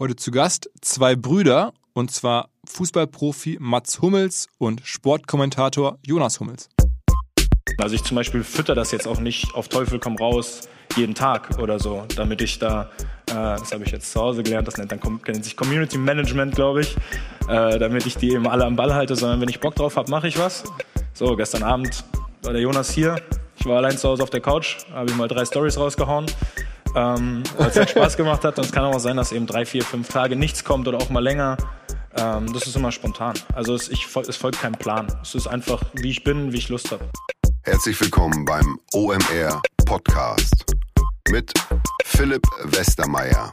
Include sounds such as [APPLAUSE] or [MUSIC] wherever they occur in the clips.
Heute zu Gast zwei Brüder, und zwar Fußballprofi Mats Hummels und Sportkommentator Jonas Hummels. Also ich zum Beispiel fütter das jetzt auch nicht auf Teufel komm raus jeden Tag oder so, damit ich da, äh, das habe ich jetzt zu Hause gelernt, das nennt, dann nennt sich Community Management, glaube ich, äh, damit ich die eben alle am Ball halte, sondern wenn ich Bock drauf habe, mache ich was. So, gestern Abend war der Jonas hier, ich war allein zu Hause auf der Couch, habe ich mal drei Stories rausgehauen ähm, weil es halt Spaß gemacht hat. Und es kann auch sein, dass eben drei, vier, fünf Tage nichts kommt oder auch mal länger. Ähm, das ist immer spontan. Also es, ich, es folgt kein Plan. Es ist einfach, wie ich bin, wie ich Lust habe. Herzlich willkommen beim OMR Podcast mit Philipp Westermeier.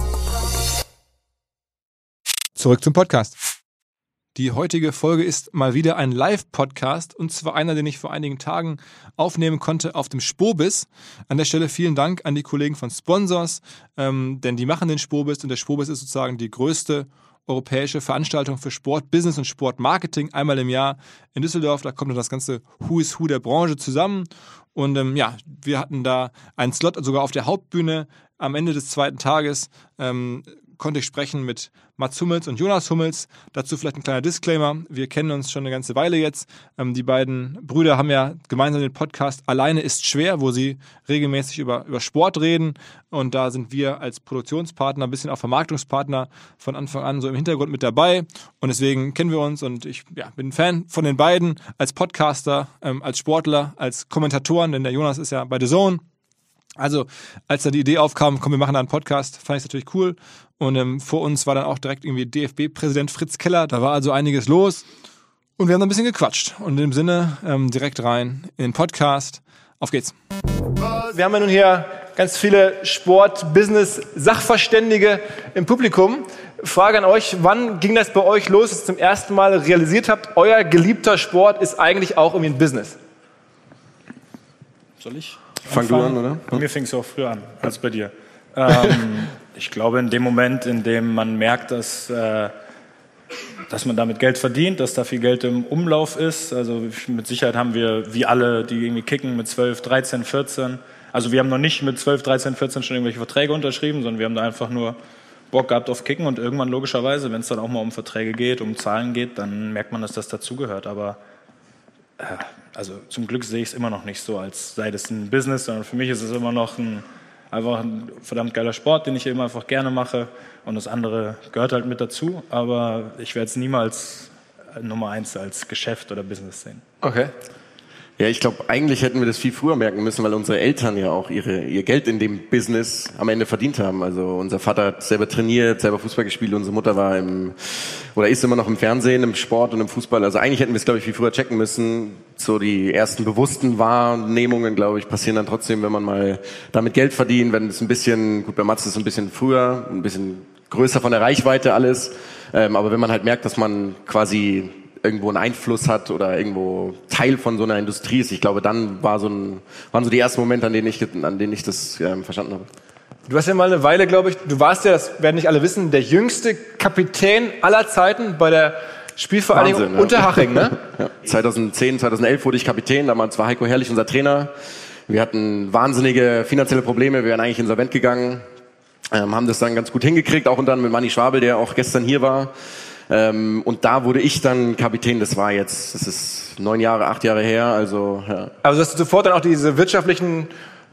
Zurück zum Podcast. Die heutige Folge ist mal wieder ein Live-Podcast und zwar einer, den ich vor einigen Tagen aufnehmen konnte auf dem Spobis. An der Stelle vielen Dank an die Kollegen von Sponsors, ähm, denn die machen den Spobis und der Spobis ist sozusagen die größte europäische Veranstaltung für Sport, Business und Sportmarketing einmal im Jahr in Düsseldorf. Da kommt dann das ganze Who is Who der Branche zusammen. Und ähm, ja, wir hatten da einen Slot sogar auf der Hauptbühne am Ende des zweiten Tages. Ähm, konnte ich sprechen mit Mats Hummels und Jonas Hummels. Dazu vielleicht ein kleiner Disclaimer. Wir kennen uns schon eine ganze Weile jetzt. Ähm, die beiden Brüder haben ja gemeinsam den Podcast Alleine ist schwer, wo sie regelmäßig über, über Sport reden. Und da sind wir als Produktionspartner, ein bisschen auch Vermarktungspartner von Anfang an so im Hintergrund mit dabei. Und deswegen kennen wir uns und ich ja, bin Fan von den beiden als Podcaster, ähm, als Sportler, als Kommentatoren, denn der Jonas ist ja bei The Zone also, als da die Idee aufkam, komm, wir machen da einen Podcast, fand ich natürlich cool. Und ähm, vor uns war dann auch direkt irgendwie DFB-Präsident Fritz Keller. Da war also einiges los. Und wir haben da ein bisschen gequatscht. Und in dem Sinne, ähm, direkt rein in den Podcast. Auf geht's. Wir haben ja nun hier ganz viele Sport-, Business-, Sachverständige im Publikum. Frage an euch, wann ging das bei euch los, dass ihr zum ersten Mal realisiert habt, euer geliebter Sport ist eigentlich auch irgendwie ein Business? Soll ich? Fang du an, oder? Bei mir fing es auch früher an als bei dir. Ähm, [LAUGHS] ich glaube, in dem Moment, in dem man merkt, dass, äh, dass man damit Geld verdient, dass da viel Geld im Umlauf ist, also mit Sicherheit haben wir, wie alle, die irgendwie kicken, mit 12, 13, 14, also wir haben noch nicht mit 12, 13, 14 schon irgendwelche Verträge unterschrieben, sondern wir haben da einfach nur Bock gehabt auf Kicken und irgendwann logischerweise, wenn es dann auch mal um Verträge geht, um Zahlen geht, dann merkt man, dass das dazugehört. Aber also zum Glück sehe ich es immer noch nicht so, als sei das ein Business, sondern für mich ist es immer noch ein, einfach ein verdammt geiler Sport, den ich eben einfach gerne mache. Und das andere gehört halt mit dazu, aber ich werde es niemals Nummer eins als Geschäft oder Business sehen. Okay. Ja, ich glaube, eigentlich hätten wir das viel früher merken müssen, weil unsere Eltern ja auch ihre, ihr Geld in dem Business am Ende verdient haben. Also unser Vater hat selber trainiert, selber Fußball gespielt, unsere Mutter war im, oder ist immer noch im Fernsehen, im Sport und im Fußball. Also eigentlich hätten wir es, glaube ich, viel früher checken müssen. So die ersten bewussten Wahrnehmungen, glaube ich, passieren dann trotzdem, wenn man mal damit Geld verdient, wenn es ein bisschen, gut, bei Mats ist es ein bisschen früher, ein bisschen größer von der Reichweite alles. Ähm, aber wenn man halt merkt, dass man quasi irgendwo einen Einfluss hat oder irgendwo Teil von so einer Industrie ist. Ich glaube, dann war so ein, waren so die ersten Momente, an denen ich, an denen ich das ähm, verstanden habe. Du hast ja mal eine Weile, glaube ich, du warst ja, das werden nicht alle wissen, der jüngste Kapitän aller Zeiten bei der Spielvereinigung Wahnsinn, ja. Unterhaching, ne? [LAUGHS] Ja. 2010, 2011 wurde ich Kapitän, damals war Heiko Herrlich unser Trainer. Wir hatten wahnsinnige finanzielle Probleme, wir wären eigentlich insolvent gegangen, ähm, haben das dann ganz gut hingekriegt, auch unter mit Manni Schwabel, der auch gestern hier war. Ähm, und da wurde ich dann Kapitän, das war jetzt, das ist neun Jahre, acht Jahre her, also ja. Also hast du sofort dann auch diese wirtschaftlichen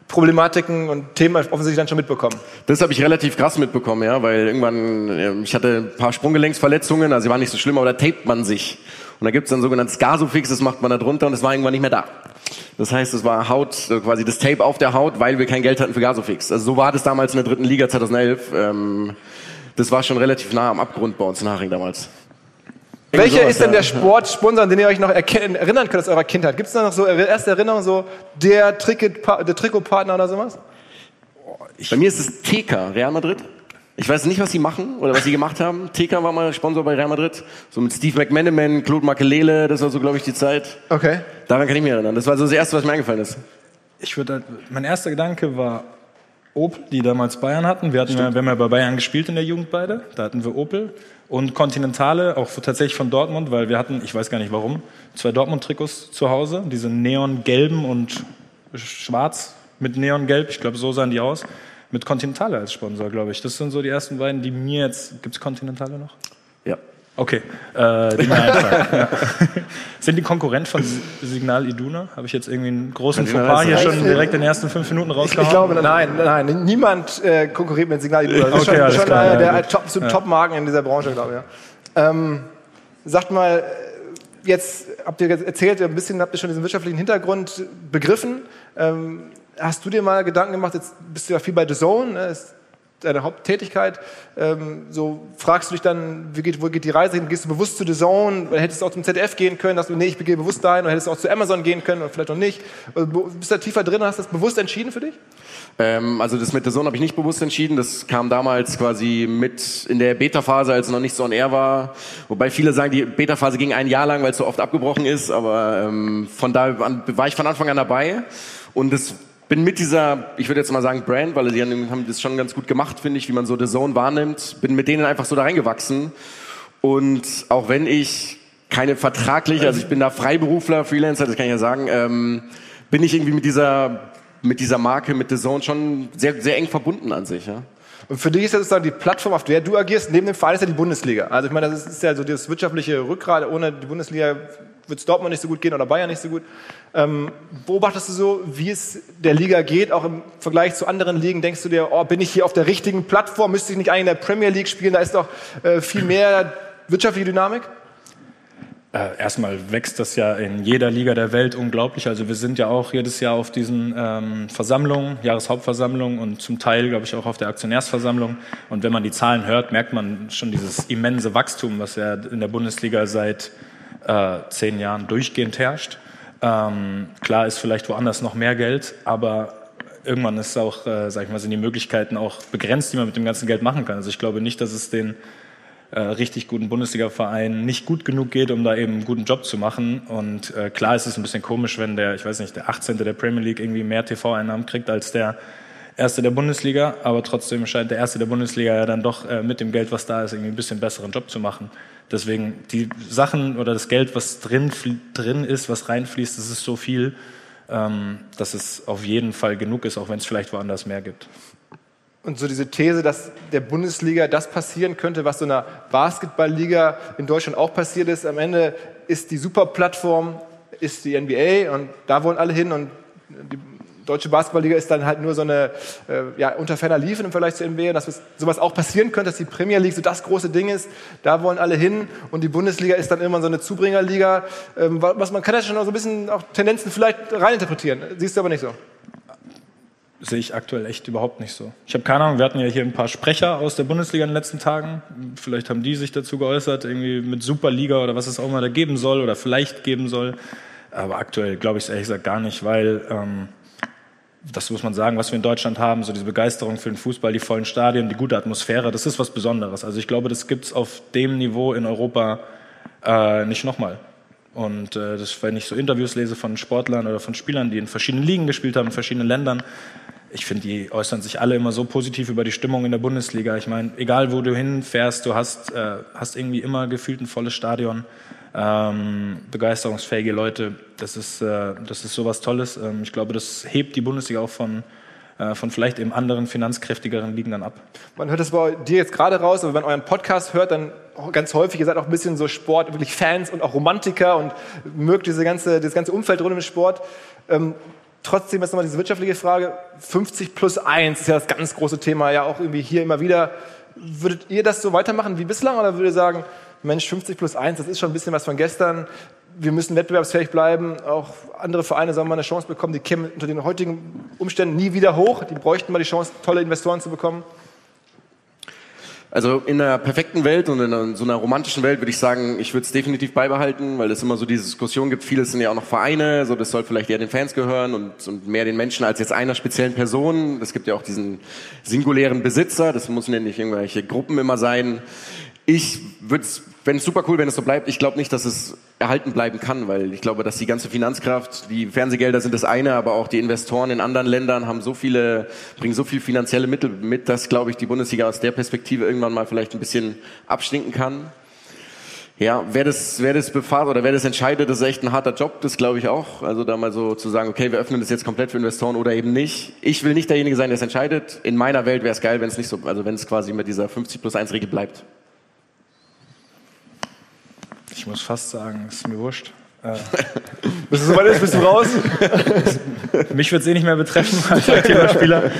Problematiken und Themen offensichtlich dann schon mitbekommen. Das habe ich relativ krass mitbekommen, ja, weil irgendwann, ich hatte ein paar Sprunggelenksverletzungen, also sie waren nicht so schlimm, aber da tapet man sich. Und da gibt's dann sogenanntes Gasofix, das macht man da drunter und das war irgendwann nicht mehr da. Das heißt, es war Haut, quasi das Tape auf der Haut, weil wir kein Geld hatten für Gasofix. Also so war das damals in der dritten Liga 2011. Ähm, das war schon relativ nah am Abgrund bei uns in Haring damals. Welcher sowas, ist denn der Sportsponsor, an den ihr euch noch erinnern könnt aus eurer Kindheit? Gibt es da noch so erste Erinnerungen, so der, Tricket, der Trikotpartner oder sowas? Bei mir ist es TK, Real Madrid. Ich weiß nicht, was sie machen oder was sie gemacht haben. TK war mal Sponsor bei Real Madrid. So mit Steve McManaman, Claude Makelele, das war so, glaube ich, die Zeit. Okay. Daran kann ich mich erinnern. Das war so das Erste, was mir eingefallen ist. Ich würde, mein erster Gedanke war Opel, die damals Bayern hatten. Wir, hatten ja, wir haben ja bei Bayern gespielt in der Jugend beide. Da hatten wir Opel und Continentale, auch tatsächlich von Dortmund, weil wir hatten, ich weiß gar nicht warum, zwei Dortmund-Trikots zu Hause, diese neongelben und schwarz mit neongelb, ich glaube, so sahen die aus, mit Continentale als Sponsor, glaube ich. Das sind so die ersten beiden, die mir jetzt, gibt es Continentale noch? Okay, äh, die [LAUGHS] ja. Sind die Konkurrent von Signal Iduna? Habe ich jetzt irgendwie einen großen Fauxpas hier schon direkt in den ersten fünf Minuten rausgehauen? Ich, glaube, nein, nein, niemand äh, konkurriert mit Signal Iduna. Das ist okay, schon, schon klar, einer ja, der Top, zu ja. Top-Marken in dieser Branche, glaube ich. Ja. Ähm, sagt mal, jetzt habt ihr erzählt, ein bisschen habt ihr schon diesen wirtschaftlichen Hintergrund begriffen. Ähm, hast du dir mal Gedanken gemacht, jetzt bist du ja viel bei The Zone, ne? Deine Haupttätigkeit. Ähm, so fragst du dich dann, wie geht, wo geht die Reise hin? Gehst du bewusst zu The Zone? Oder hättest du auch zum ZDF gehen können? Dass du, nee, ich gehe bewusst dahin. Oder hättest du auch zu Amazon gehen können? Oder vielleicht noch nicht? Oder bist du da tiefer drin? Hast du das bewusst entschieden für dich? Ähm, also das mit The Zone habe ich nicht bewusst entschieden. Das kam damals quasi mit in der Beta-Phase, als es noch nicht so on air war. Wobei viele sagen, die Beta-Phase ging ein Jahr lang, weil es so oft abgebrochen ist. Aber ähm, von da an war ich von Anfang an dabei. Und es bin mit dieser, ich würde jetzt mal sagen Brand, weil die haben das schon ganz gut gemacht, finde ich, wie man so The Zone wahrnimmt, bin mit denen einfach so da reingewachsen. Und auch wenn ich keine vertraglich, also ich bin da Freiberufler, Freelancer, das kann ich ja sagen, ähm, bin ich irgendwie mit dieser, mit dieser Marke, mit The Zone schon sehr, sehr eng verbunden an sich. Ja. Und für dich ist ja sozusagen die Plattform, auf der du agierst, neben dem Verein ist ja die Bundesliga. Also ich meine, das ist ja so das wirtschaftliche Rückgrat. Ohne die Bundesliga wird es Dortmund nicht so gut gehen oder Bayern nicht so gut. Ähm, beobachtest du so, wie es der Liga geht, auch im Vergleich zu anderen Ligen? Denkst du dir, oh, bin ich hier auf der richtigen Plattform? Müsste ich nicht eigentlich in der Premier League spielen? Da ist doch äh, viel mehr wirtschaftliche Dynamik. Äh, erstmal wächst das ja in jeder Liga der Welt unglaublich. Also wir sind ja auch jedes Jahr auf diesen ähm, Versammlungen, Jahreshauptversammlungen und zum Teil, glaube ich, auch auf der Aktionärsversammlung. Und wenn man die Zahlen hört, merkt man schon dieses immense Wachstum, was ja in der Bundesliga seit äh, zehn Jahren durchgehend herrscht. Ähm, klar ist vielleicht woanders noch mehr Geld, aber irgendwann ist auch, äh, sag ich mal, sind die Möglichkeiten auch begrenzt, die man mit dem ganzen Geld machen kann. Also ich glaube nicht, dass es den äh, richtig guten Bundesliga-Vereinen nicht gut genug geht, um da eben einen guten Job zu machen. Und äh, klar ist es ein bisschen komisch, wenn der, ich weiß nicht, der 18. der Premier League irgendwie mehr TV-Einnahmen kriegt als der Erste der Bundesliga, aber trotzdem scheint der Erste der Bundesliga ja dann doch äh, mit dem Geld, was da ist, irgendwie ein bisschen besseren Job zu machen. Deswegen die Sachen oder das Geld, was drin, drin ist, was reinfließt, das ist so viel, ähm, dass es auf jeden Fall genug ist, auch wenn es vielleicht woanders mehr gibt. Und so diese These, dass der Bundesliga das passieren könnte, was so einer Basketballliga in Deutschland auch passiert ist. Am Ende ist die Superplattform, ist die NBA und da wollen alle hin und die deutsche Basketballliga ist dann halt nur so eine äh, ja, unter ferner Liefen im Vergleich zur NBA, dass sowas auch passieren könnte, dass die Premier League so das große Ding ist. Da wollen alle hin und die Bundesliga ist dann immer so eine Zubringerliga. Ähm, was man kann ja schon so ein bisschen auch Tendenzen vielleicht reininterpretieren. Siehst du aber nicht so sehe ich aktuell echt überhaupt nicht so. Ich habe keine Ahnung, wir hatten ja hier ein paar Sprecher aus der Bundesliga in den letzten Tagen. Vielleicht haben die sich dazu geäußert, irgendwie mit Superliga oder was es auch immer da geben soll oder vielleicht geben soll. Aber aktuell glaube ich es ehrlich gesagt gar nicht, weil ähm, das muss man sagen, was wir in Deutschland haben, so diese Begeisterung für den Fußball, die vollen Stadien, die gute Atmosphäre, das ist was Besonderes. Also ich glaube, das gibt's auf dem Niveau in Europa Äh, nicht nochmal. Und äh, das, wenn ich so Interviews lese von Sportlern oder von Spielern, die in verschiedenen Ligen gespielt haben, in verschiedenen Ländern, ich finde, die äußern sich alle immer so positiv über die Stimmung in der Bundesliga. Ich meine, egal wo du hinfährst, du hast, äh, hast irgendwie immer gefühlt ein volles Stadion, ähm, begeisterungsfähige Leute. Das ist, äh, das ist sowas Tolles. Ähm, ich glaube, das hebt die Bundesliga auch von, äh, von vielleicht eben anderen finanzkräftigeren Ligen dann ab. Man hört das bei dir jetzt gerade raus, aber wenn man euren Podcast hört, dann ganz häufig, ihr seid auch ein bisschen so Sport, wirklich Fans und auch Romantiker und mögt diese ganze, das ganze Umfeld rund um den Sport. Ähm, trotzdem ist nochmal diese wirtschaftliche Frage, 50 plus 1 ist ja das ganz große Thema, ja auch irgendwie hier immer wieder. Würdet ihr das so weitermachen wie bislang oder würdet ihr sagen, Mensch, 50 plus 1, das ist schon ein bisschen was von gestern, wir müssen wettbewerbsfähig bleiben, auch andere Vereine sollen mal eine Chance bekommen, die kämen unter den heutigen Umständen nie wieder hoch, die bräuchten mal die Chance, tolle Investoren zu bekommen? Also in einer perfekten Welt und in so einer romantischen Welt würde ich sagen, ich würde es definitiv beibehalten, weil es immer so diese Diskussion gibt. Viele sind ja auch noch Vereine, so das soll vielleicht eher den Fans gehören und, und mehr den Menschen als jetzt einer speziellen Person. Es gibt ja auch diesen singulären Besitzer, das müssen ja nicht irgendwelche Gruppen immer sein. Ich würde es, wenn es super cool, wenn es so bleibt. Ich glaube nicht, dass es erhalten bleiben kann, weil ich glaube, dass die ganze Finanzkraft, die Fernsehgelder sind das eine, aber auch die Investoren in anderen Ländern haben so viele, bringen so viel finanzielle Mittel mit, dass, glaube ich, die Bundesliga aus der Perspektive irgendwann mal vielleicht ein bisschen abstinken kann. Ja, wer das, wer das befahrt oder wer das entscheidet, das ist echt ein harter Job, das glaube ich auch. Also da mal so zu sagen, okay, wir öffnen das jetzt komplett für Investoren oder eben nicht. Ich will nicht derjenige sein, der es entscheidet. In meiner Welt wäre es geil, wenn es nicht so, also wenn es quasi mit dieser 50 plus 1 Regel bleibt. Ich muss fast sagen, ist mir wurscht. Äh, [LAUGHS] Bis es soweit ist, bist du raus? [LAUGHS] mich wird es eh nicht mehr betreffen [LAUGHS] als aktiver Spieler.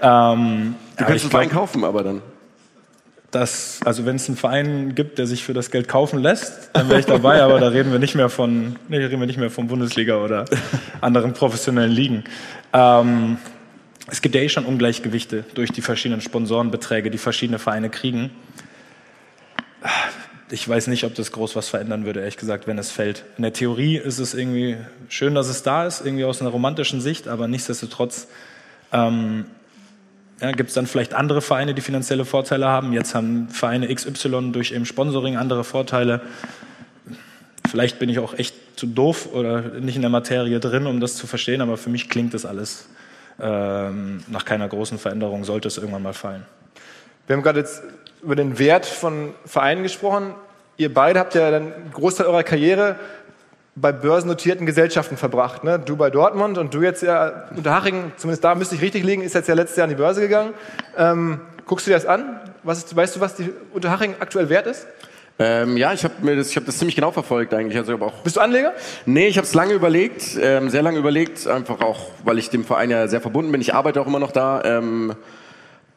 Ähm, Du kannst einen Verein kaufen, aber dann. dass, also wenn es einen Verein gibt, der sich für das Geld kaufen lässt, dann wäre ich dabei, aber da reden wir nicht mehr von, nee, reden wir nicht mehr von Bundesliga oder anderen professionellen Ligen. Ähm, es gibt ja eh schon Ungleichgewichte durch die verschiedenen Sponsorenbeträge, die verschiedene Vereine kriegen. Ich weiß nicht, ob das groß was verändern würde, ehrlich gesagt, wenn es fällt. In der Theorie ist es irgendwie schön, dass es da ist, irgendwie aus einer romantischen Sicht, aber nichtsdestotrotz ähm, ja, gibt es dann vielleicht andere Vereine, die finanzielle Vorteile haben. Jetzt haben Vereine XY durch eben Sponsoring andere Vorteile. Vielleicht bin ich auch echt zu doof oder nicht in der Materie drin, um das zu verstehen, aber für mich klingt das alles ähm, nach keiner großen Veränderung, sollte es irgendwann mal fallen. Wir haben gerade jetzt über den Wert von Vereinen gesprochen. Ihr beide habt ja dann einen Großteil eurer Karriere bei börsennotierten Gesellschaften verbracht. Ne? Du bei Dortmund und du jetzt ja unter Haching, zumindest da müsste ich richtig liegen, ist jetzt ja letztes Jahr an die Börse gegangen. Ähm, guckst du dir das an? Ist, weißt du, was die Unterhaching aktuell wert ist? Ähm, ja, ich habe mir das, ich habe das ziemlich genau verfolgt eigentlich. Also ich auch Bist du Anleger? Nee, ich habe es lange überlegt, ähm, sehr lange überlegt, einfach auch, weil ich dem Verein ja sehr verbunden bin. Ich arbeite auch immer noch da. Ähm,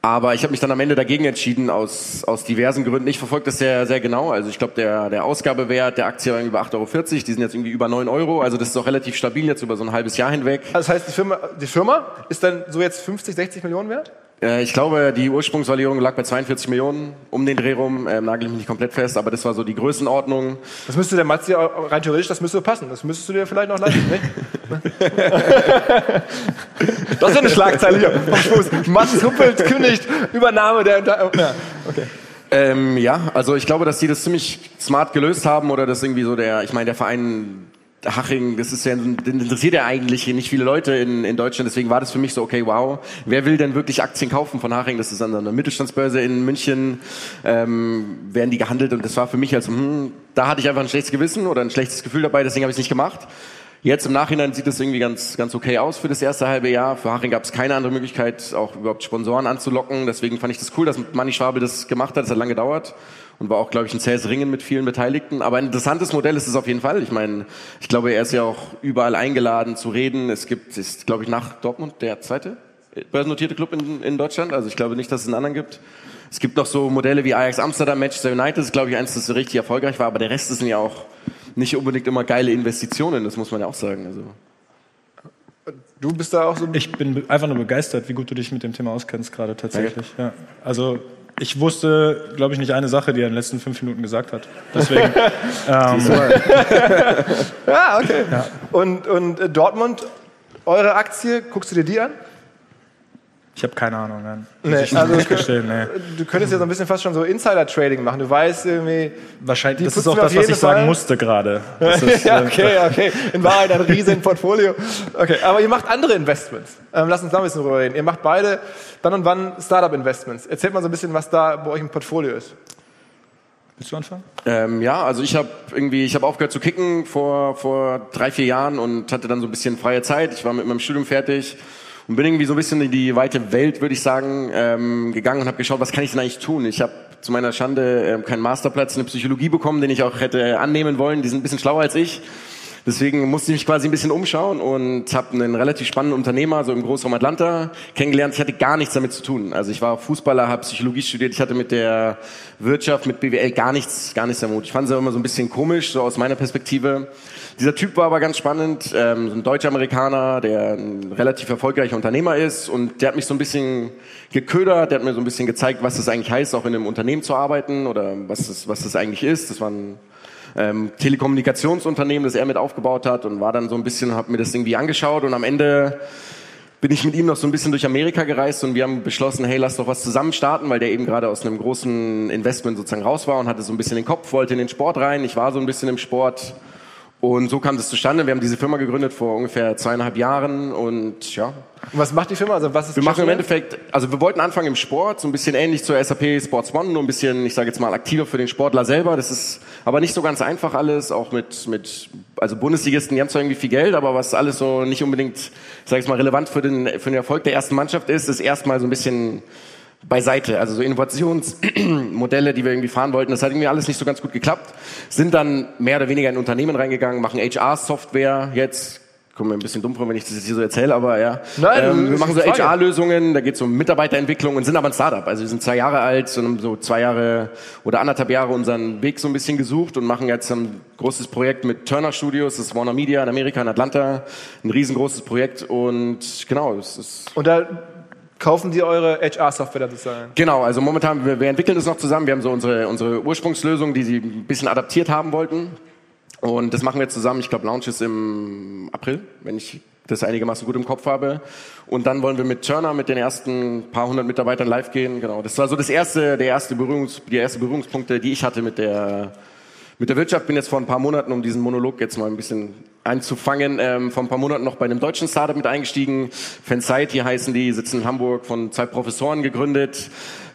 aber ich habe mich dann am Ende dagegen entschieden, aus, aus diversen Gründen. Ich verfolge das sehr, sehr genau. Also ich glaube, der, der Ausgabewert der Aktie war irgendwie bei 8,40 Euro. Die sind jetzt irgendwie über 9 Euro. Also das ist auch relativ stabil jetzt über so ein halbes Jahr hinweg. Also das heißt, die Firma, die Firma ist dann so jetzt 50, 60 Millionen wert? Äh, ich glaube, die Ursprungsvalierung lag bei 42 Millionen um den Dreh rum. Ähm, nagel ich mich nicht komplett fest, aber das war so die Größenordnung. Das müsste der Matze rein theoretisch, das müsste passen. Das müsstest du dir vielleicht noch leisten, nicht? [LAUGHS] das ist ja eine Schlagzeile hier. Mats Huppelt kündigt Übernahme der... ja, okay. Ähm, ja, also ich glaube, dass die das ziemlich smart gelöst haben oder das irgendwie so der, ich meine, der Verein Haching, das ist ja, den interessiert ja eigentlich nicht viele Leute in, in Deutschland, deswegen war das für mich so, okay, wow, wer will denn wirklich Aktien kaufen von Haching? Das ist an einer Mittelstandsbörse in München, ähm, werden die gehandelt und das war für mich als, hm, da hatte ich einfach ein schlechtes Gewissen oder ein schlechtes Gefühl dabei, deswegen habe ich es nicht gemacht. Jetzt im Nachhinein sieht es irgendwie ganz, ganz okay aus für das erste halbe Jahr. Für Haching gab es keine andere Möglichkeit, auch überhaupt Sponsoren anzulocken. Deswegen fand ich das cool, dass Manni Schwabel das gemacht hat. Das hat lange gedauert und war auch, glaube ich, ein zähes Ringen mit vielen Beteiligten. Aber ein interessantes Modell ist es auf jeden Fall. Ich meine, ich glaube, er ist ja auch überall eingeladen zu reden. Es gibt, ist, glaube ich, nach Dortmund der zweite börsennotierte Club in, in Deutschland. Also ich glaube nicht, dass es einen anderen gibt. Es gibt noch so Modelle wie Ajax Amsterdam, Manchester United, das ist, glaube ich, eins, das so richtig erfolgreich war. Aber der Rest sind ja auch nicht unbedingt immer geile Investitionen, das muss man ja auch sagen. Also. Du bist da auch so... Ich bin einfach nur begeistert, wie gut du dich mit dem Thema auskennst gerade tatsächlich. Ja. Also ich wusste, glaube ich, nicht eine Sache, die er in den letzten fünf Minuten gesagt hat. Deswegen. [LAUGHS] ähm, ja, [LAUGHS] okay. Ja. Und, und äh, Dortmund, eure Aktie, guckst du dir die an? Ich habe keine Ahnung. Nein. Nee, also gestehen, nee. Du könntest ja so ein bisschen fast schon so Insider-Trading machen. Du weißt irgendwie. Wahrscheinlich, das ist auch das, was ich sagen musste gerade. [LAUGHS] ja, äh, okay, okay. In Wahrheit ein riesen Portfolio. Okay, aber ihr macht andere Investments. Ähm, lass uns da ein bisschen drüber reden. Ihr macht beide dann und wann Startup-Investments. Erzählt mal so ein bisschen, was da bei euch im Portfolio ist. Willst du anfangen? Ähm, ja, also ich habe irgendwie, ich habe aufgehört zu kicken vor vor drei vier Jahren und hatte dann so ein bisschen freie Zeit. Ich war mit meinem Studium fertig und bin irgendwie so ein bisschen in die weite Welt, würde ich sagen, ähm, gegangen und habe geschaut, was kann ich denn eigentlich tun? Ich habe zu meiner Schande äh, keinen Masterplatz in der Psychologie bekommen, den ich auch hätte annehmen wollen. Die sind ein bisschen schlauer als ich. Deswegen musste ich mich quasi ein bisschen umschauen und habe einen relativ spannenden Unternehmer so im Großraum Atlanta kennengelernt. Ich hatte gar nichts damit zu tun. Also ich war Fußballer, habe Psychologie studiert. Ich hatte mit der Wirtschaft, mit BWL gar nichts, gar nichts am Hut. Ich fand es immer so ein bisschen komisch, so aus meiner Perspektive. Dieser Typ war aber ganz spannend, ähm, so ein Deutsch-Amerikaner, der ein relativ erfolgreicher Unternehmer ist und der hat mich so ein bisschen geködert, der hat mir so ein bisschen gezeigt, was das eigentlich heißt, auch in einem Unternehmen zu arbeiten oder was das, was das eigentlich ist. Das war ein ähm, Telekommunikationsunternehmen, das er mit aufgebaut hat und war dann so ein bisschen, habe mir das irgendwie angeschaut und am Ende bin ich mit ihm noch so ein bisschen durch Amerika gereist und wir haben beschlossen, hey, lass doch was zusammen starten, weil der eben gerade aus einem großen Investment sozusagen raus war und hatte so ein bisschen den Kopf, wollte in den Sport rein. Ich war so ein bisschen im Sport und so kam das zustande. Wir haben diese Firma gegründet vor ungefähr zweieinhalb Jahren und ja. Und was macht die Firma? Also was ist wir machen im Endeffekt, also wir wollten anfangen im Sport, so ein bisschen ähnlich zur SAP Sports One, nur ein bisschen, ich sage jetzt mal, aktiver für den Sportler selber. Das ist aber nicht so ganz einfach alles, auch mit, mit also Bundesligisten, die haben zwar irgendwie viel Geld, aber was alles so nicht unbedingt, ich sage jetzt mal, relevant für den, für den Erfolg der ersten Mannschaft ist, ist erstmal so ein bisschen beiseite. Also so Innovationsmodelle, die wir irgendwie fahren wollten, das hat irgendwie alles nicht so ganz gut geklappt. Sind dann mehr oder weniger in Unternehmen reingegangen, machen HR-Software jetzt. Kommt mir ein bisschen dumm vor, wenn ich das jetzt hier so erzähle, aber ja. Nein, ähm, wir machen so HR-Lösungen, da geht es um Mitarbeiterentwicklung und sind aber ein Startup. Also wir sind zwei Jahre alt, so, so zwei Jahre oder anderthalb Jahre unseren Weg so ein bisschen gesucht und machen jetzt ein großes Projekt mit Turner Studios, das ist Warner Media in Amerika, in Atlanta. Ein riesengroßes Projekt und genau, es ist... Und da kaufen die eure HR-Software sozusagen? Genau, also momentan, wir, wir entwickeln das noch zusammen. Wir haben so unsere, unsere Ursprungslösung, die sie ein bisschen adaptiert haben wollten. Und das machen wir zusammen. Ich glaube, Launch ist im April, wenn ich das einigermaßen gut im Kopf habe. Und dann wollen wir mit Turner, mit den ersten paar hundert Mitarbeitern live gehen. Genau. Das war so das erste, der erste Berührungs, die erste Berührungspunkte, die ich hatte mit der, mit der Wirtschaft. Bin jetzt vor ein paar Monaten, um diesen Monolog jetzt mal ein bisschen einzufangen. Ähm, vor ein paar Monaten noch bei einem deutschen Startup mit eingestiegen. Fansight, hier heißen die, sitzen in Hamburg, von zwei Professoren gegründet.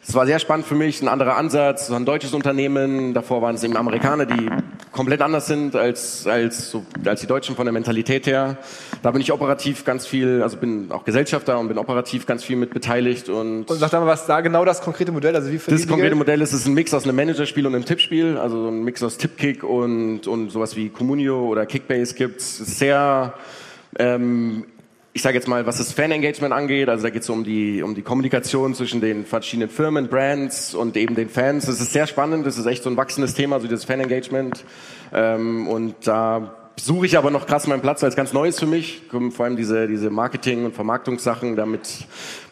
Es war sehr spannend für mich, ein anderer Ansatz, ein deutsches Unternehmen. Davor waren es eben Amerikaner, die komplett anders sind als, als, so, als die Deutschen von der Mentalität her. Da bin ich operativ ganz viel, also bin auch Gesellschafter und bin operativ ganz viel mit beteiligt. Und, und sag mal, was da genau das konkrete Modell? Also wie das konkrete Modell ist, ist ein Mix aus einem Managerspiel und einem Tippspiel, also so ein Mix aus Tipkick und, und sowas wie Communio oder Kickbase gibt's. Sehr ähm, ich sage jetzt mal, was das Fan-Engagement angeht, also da geht es um die, um die Kommunikation zwischen den verschiedenen Firmen, Brands und eben den Fans. Das ist sehr spannend, das ist echt so ein wachsendes Thema, so dieses Fan-Engagement. Ähm, und da suche ich aber noch krass meinen Platz als ganz Neues für mich. Vor allem diese, diese Marketing- und Vermarktungssachen, damit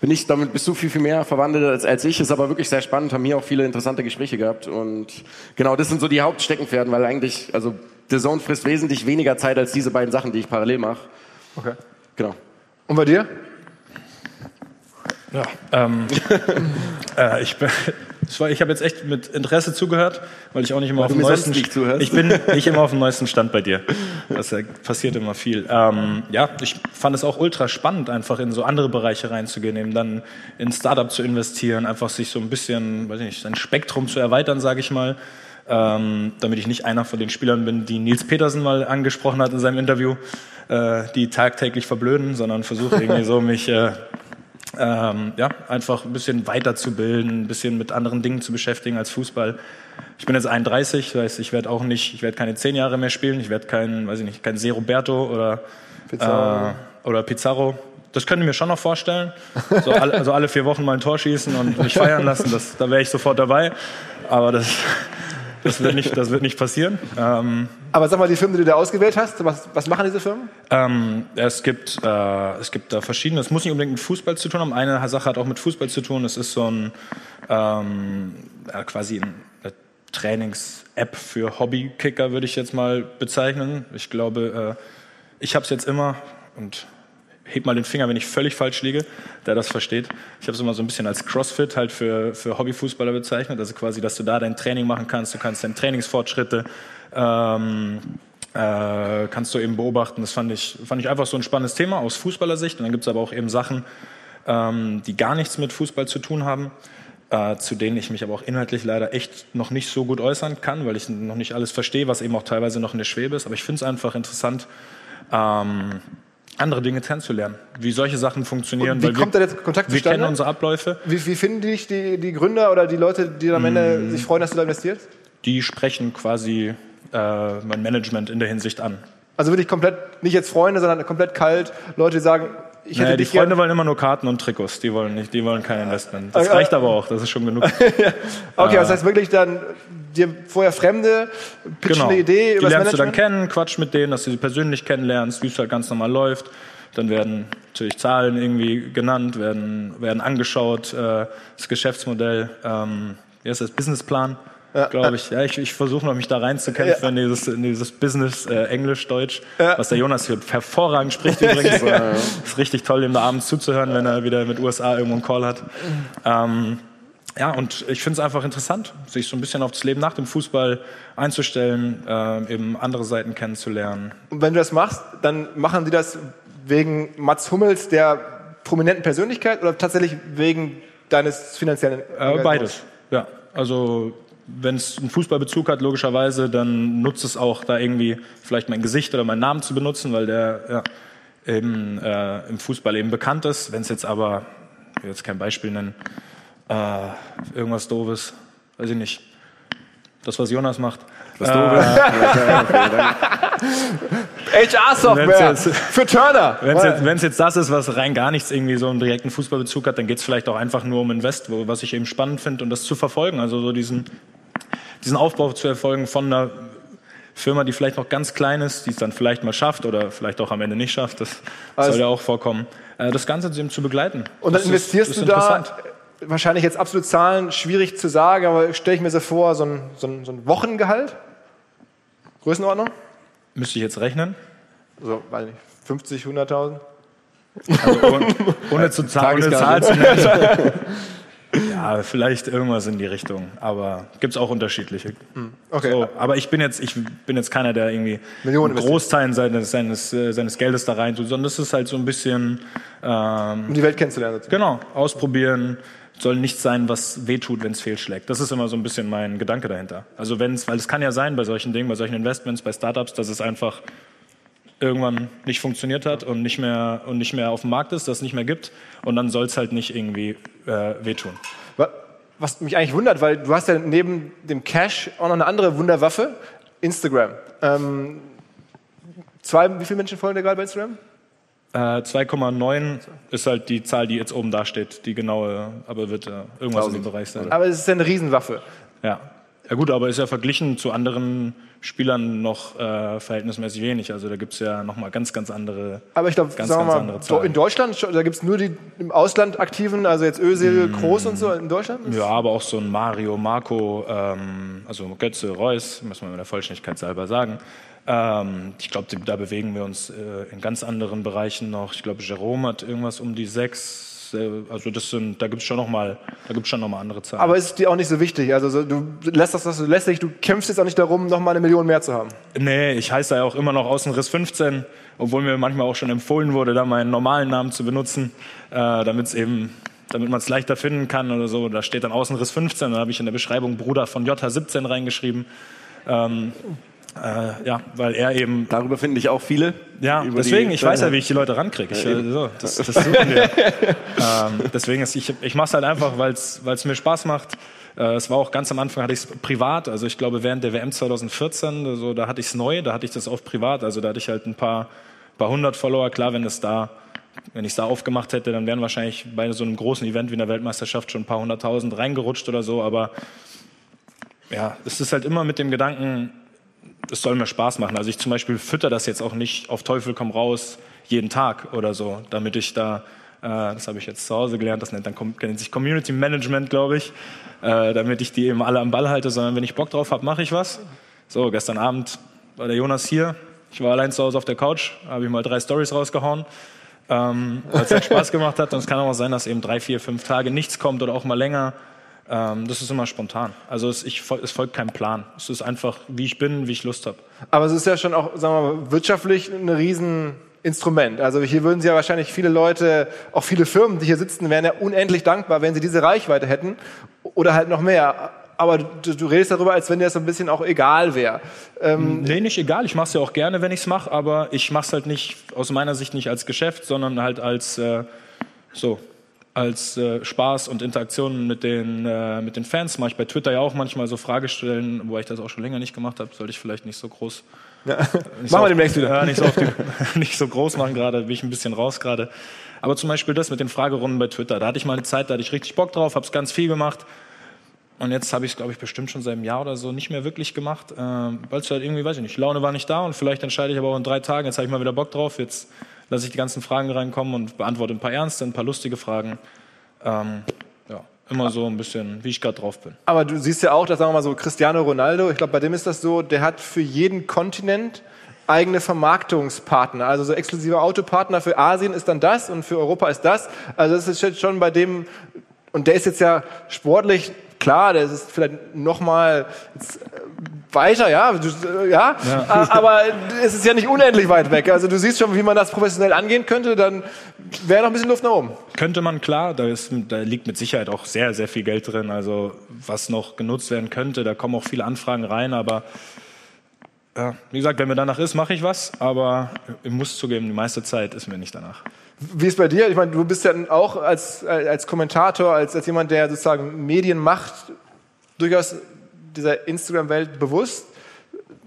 bin ich, damit bist du viel, viel mehr verwandelt als, als ich. Ist aber wirklich sehr spannend, haben hier auch viele interessante Gespräche gehabt. Und genau, das sind so die Hauptsteckenpferden, weil eigentlich, also The Zone frisst wesentlich weniger Zeit als diese beiden Sachen, die ich parallel mache. Okay. Genau. Und bei dir? Ja, ähm, [LAUGHS] äh, ich, ich habe jetzt echt mit Interesse zugehört, weil ich auch nicht immer weil auf dem neuesten ich bin [LAUGHS] nicht immer auf dem neuesten Stand bei dir. Das ja, passiert immer viel. Ähm, ja, ich fand es auch ultra spannend, einfach in so andere Bereiche reinzugehen, eben dann in Startup zu investieren, einfach sich so ein bisschen, weiß ich nicht, sein Spektrum zu erweitern, sage ich mal. Ähm, damit ich nicht einer von den Spielern bin, die Nils Petersen mal angesprochen hat in seinem Interview äh, die tagtäglich verblöden, sondern versuche irgendwie so [LAUGHS] mich äh, ähm, ja, einfach ein bisschen weiterzubilden, ein bisschen mit anderen Dingen zu beschäftigen als Fußball. Ich bin jetzt 31, das heißt, ich werde auch nicht, ich werde keine zehn Jahre mehr spielen, ich werde kein, weiß ich nicht, kein Se Roberto oder Pizarro. Äh, oder Pizarro. Das könnte ich mir schon noch vorstellen. So [LAUGHS] alle, also alle vier Wochen mal ein Tor schießen und mich feiern lassen, das, da wäre ich sofort dabei. Aber das, das wird nicht, das wird nicht passieren. Ähm, Aber sag mal, die Firmen, die du da ausgewählt hast, was, was machen diese Firmen? Ähm, es gibt, äh, es gibt da verschiedene. Es muss nicht unbedingt mit Fußball zu tun haben. Eine Sache hat auch mit Fußball zu tun. Es ist so ein ähm, ja, quasi ein Trainings-App für Hobbykicker, würde ich jetzt mal bezeichnen. Ich glaube, äh, ich habe es jetzt immer und heb mal den Finger, wenn ich völlig falsch liege, der das versteht. Ich habe es immer so ein bisschen als Crossfit halt für, für Hobbyfußballer bezeichnet. Also quasi, dass du da dein Training machen kannst, du kannst deine Trainingsfortschritte ähm, äh, kannst du eben beobachten. Das fand ich, fand ich einfach so ein spannendes Thema aus Fußballersicht. Und dann gibt es aber auch eben Sachen, ähm, die gar nichts mit Fußball zu tun haben, äh, zu denen ich mich aber auch inhaltlich leider echt noch nicht so gut äußern kann, weil ich noch nicht alles verstehe, was eben auch teilweise noch in der Schwebe ist. Aber ich finde es einfach interessant, ähm, andere Dinge kennenzulernen, wie solche Sachen funktionieren. Und wie kommt wir, da jetzt Kontakt Wir zustande? kennen unsere Abläufe. Wie, wie finden dich die, die Gründer oder die Leute, die am Ende Mm. sich freuen, dass du da investierst? Die sprechen quasi äh, mein Management in der Hinsicht an. Also wirklich komplett, nicht jetzt Freunde, sondern komplett kalt. Leute, die sagen, ich Naja, die Freunde wollen immer nur Karten und Trikots, die wollen nicht, die wollen kein Investment. Das Äh, reicht aber auch, das ist schon genug. [LAUGHS] Okay, das heißt wirklich dann dir vorher Fremde, pitchen Genau. eine Idee die über das lernst du dann Management. kennen, quatsch mit denen, dass du sie persönlich kennenlernst, wie es halt ganz normal läuft. Dann werden natürlich Zahlen irgendwie genannt, werden, werden angeschaut, äh, das Geschäftsmodell, ähm, wie heißt das, Businessplan, glaube ich. Ja, ich, ich versuche noch mich da reinzukämpfen in dieses, in dieses Business äh, Englisch, Deutsch, was der Jonas hier hervorragend spricht übrigens. [LAUGHS] Ist richtig toll, ihm da abends zuzuhören, wenn er wieder mit USA irgendwo einen Call hat. Ähm, ja, und ich finde es einfach interessant, sich so ein bisschen auf das Leben nach dem Fußball einzustellen, äh, eben andere Seiten kennenzulernen. Und wenn du das machst, dann machen die das wegen Mats Hummels, der prominenten Persönlichkeit, oder tatsächlich wegen deines finanziellen Äh, beides, ja. Also wenn es einen Fußballbezug hat, logischerweise, dann nutzt es auch da irgendwie vielleicht mein Gesicht oder meinen Namen zu benutzen, weil der ja, eben, äh, im Fußball eben bekannt ist. Wenn es jetzt aber, ich will jetzt kein Beispiel nennen, äh, irgendwas Doofes, weiß ich nicht, das, was Jonas macht. Vielen Dank. HR-Software jetzt- für Turner. Wenn es jetzt, wenn's jetzt das ist, was rein gar nichts irgendwie so einen direkten Fußballbezug hat, dann geht es vielleicht auch einfach nur um Invest, wo, was ich eben spannend finde und das zu verfolgen. Also so diesen, diesen Aufbau zu erfolgen von einer Firma, die vielleicht noch ganz klein ist, die es dann vielleicht mal schafft oder vielleicht auch am Ende nicht schafft. Das Also- soll ja auch vorkommen. Äh, das Ganze zu begleiten. Und dann Das ist- investierst ist du da. Wahrscheinlich jetzt absolut Zahlen, schwierig zu sagen, aber stelle ich mir so vor, so ein, so ein, so ein Wochengehalt? Größenordnung? Müsste ich jetzt rechnen? So, weiß nicht, 50, 100.000? Also ohne, ohne zu zahlen, ohne Zahl zu nennen. [LAUGHS] Ja, vielleicht irgendwas in die Richtung. Aber gibt's auch unterschiedliche. Okay. So, aber ich bin jetzt, ich bin jetzt keiner, der irgendwie Millionen einen Großteil seines, seines, äh, seines Geldes da rein tut, sondern das ist halt so ein bisschen, ähm, Um die Welt kennenzulernen. genau, ausprobieren. Soll nichts sein, was wehtut, wenn es fehlschlägt. Das ist immer so ein bisschen mein Gedanke dahinter. Also wenn es, weil es kann ja sein bei solchen Dingen, bei solchen Investments, bei Startups, dass es einfach irgendwann nicht funktioniert hat und nicht mehr und nicht mehr auf dem Markt ist, dass es nicht mehr gibt und dann soll es halt nicht irgendwie äh, wehtun. Wa- Was mich eigentlich wundert, weil du hast ja neben dem Cash auch noch eine andere Wunderwaffe, Instagram. Ähm, zwei, wie viele Menschen folgen dir gerade bei Instagram? Äh, 2,9 ist halt die Zahl, die jetzt oben da steht, die genaue, aber wird äh, irgendwas in dem Bereich sein. Aber es ist ja eine Riesenwaffe. Ja. Ja gut, aber ist ja verglichen zu anderen Spielern noch äh, verhältnismäßig wenig. Also da gibt's ja nochmal ganz, ganz andere. Aber ich glaube, Ganz, sagen wir ganz mal, andere do- Zahlen. in Deutschland, da gibt es nur die im Ausland aktiven, also jetzt Özil, Kroos und so in Deutschland? Ja, aber auch so ein Mario, Marco, ähm, also Götze, Reus, muss man in der Vollständigkeit selber sagen. Ähm, ich glaube, da bewegen wir uns äh, in ganz anderen Bereichen noch. Ich glaube, Jerome hat irgendwas um die sechs. Äh, also das sind, da schon noch da gibt's schon noch mal andere Zahlen. Aber ist es dir auch nicht so wichtig? Also so, du lässt das, du lässt dich, du kämpfst jetzt auch nicht darum, noch mal eine Million mehr zu haben. Nee, ich heiße ja auch immer noch Außenriss 15, obwohl mir manchmal auch schon empfohlen wurde, da meinen normalen Namen zu benutzen, äh, damit es eben, damit man es leichter finden kann oder so. Da steht dann Außenriss 15, dann habe ich in der Beschreibung Bruder von JH17 reingeschrieben. Ähm, äh, ja, weil er eben Darüber finde ich auch viele. ja, deswegen, ich weiß ja, wie ich die Leute rankriege. Ich, äh, so, das, das suchen wir. [LAUGHS] ähm, deswegen, ist, ich, ich mache es halt einfach, weil es mir Spaß macht. Äh, es war auch ganz am Anfang, hatte ich es privat. Also ich glaube, während der WM 2014, also, da hatte ich es neu, da hatte ich das auf privat. Also da hatte ich halt ein paar, paar hundert Follower. Klar, wenn es da wenn ich es da aufgemacht hätte, dann wären wahrscheinlich bei so einem großen Event wie einer Weltmeisterschaft schon ein paar hunderttausend reingerutscht oder so. Aber ja, es ist halt immer mit dem Gedanken, es soll mir Spaß machen. Also ich zum Beispiel fütter das jetzt auch nicht auf Teufel komm raus jeden Tag oder so, damit ich da, äh, das habe ich jetzt zu Hause gelernt, das nennt, dann, nennt sich Community Management, glaube ich, äh, damit ich die eben alle am Ball halte, sondern wenn ich Bock drauf habe, mache ich was. So, gestern Abend war der Jonas hier, ich war allein zu Hause auf der Couch, habe ich mal drei Stories rausgehauen. ähm, weil es halt [LAUGHS] Spaß gemacht hat. Und es kann auch sein, dass eben drei, vier, fünf Tage nichts kommt oder auch mal länger. Ähm, das ist immer spontan. Also es, ich, es folgt keinem Plan. Es ist einfach, wie ich bin, wie ich Lust habe. Aber es ist ja schon auch, sagen wir mal, wirtschaftlich ein Rieseninstrument. Also hier würden Sie ja wahrscheinlich viele Leute, auch viele Firmen, die hier sitzen, wären ja unendlich dankbar, wenn sie diese Reichweite hätten oder halt noch mehr. Aber du, du redest darüber, als wenn dir das ein bisschen auch egal wäre. Ähm, nee, nicht egal. Ich mache es ja auch gerne, wenn ich es mache, aber ich mache es halt nicht, aus meiner Sicht nicht als Geschäft, sondern halt als äh, so, als äh, Spaß und Interaktion mit den, äh, mit den Fans. Mache ich bei Twitter ja auch manchmal so Fragestellen, wo ich das auch schon länger nicht gemacht habe. Sollte ich vielleicht nicht so groß. Ja. [LAUGHS] Machen so wir demnächst wieder. Ja, nicht, so die, [LAUGHS] nicht so groß machen gerade, bin ich ein bisschen raus gerade. Aber zum Beispiel das mit den Fragerunden bei Twitter. Da hatte ich mal eine Zeit, da hatte ich richtig Bock drauf, habe es ganz viel gemacht. Und jetzt habe ich es, glaube ich, bestimmt schon seit einem Jahr oder so nicht mehr wirklich gemacht, äh, weil es halt irgendwie, weiß ich nicht, Laune war nicht da und vielleicht entscheide ich aber auch in drei Tagen, jetzt habe ich mal wieder Bock drauf, jetzt lasse ich die ganzen Fragen reinkommen und beantworte ein paar ernste, ein paar lustige Fragen. Ähm, ja, immer so ein bisschen, wie ich gerade drauf bin. Aber du siehst ja auch, dass sagen wir mal so Cristiano Ronaldo, ich glaube, bei dem ist das so, der hat für jeden Kontinent eigene Vermarktungspartner. Also so exklusive Autopartner für Asien ist dann das und für Europa ist das. Also das ist jetzt schon bei dem, und der ist jetzt ja sportlich klar, der ist vielleicht noch mal weiter, ja, ja, ja, aber es ist ja nicht unendlich weit weg. Also du siehst schon, wie man das professionell angehen könnte, dann wäre noch ein bisschen Luft nach oben. Könnte man, klar, da, ist, da liegt mit Sicherheit auch sehr, sehr viel Geld drin, also was noch genutzt werden könnte, da kommen auch viele Anfragen rein, aber ja, wie gesagt, wenn mir danach ist, mache ich was, aber ich muss zugeben, die meiste Zeit ist mir nicht danach. Wie ist bei dir? Ich meine, du bist ja auch als, als Kommentator, als, als jemand, der sozusagen Medien macht, durchaus dieser Instagram-Welt bewusst.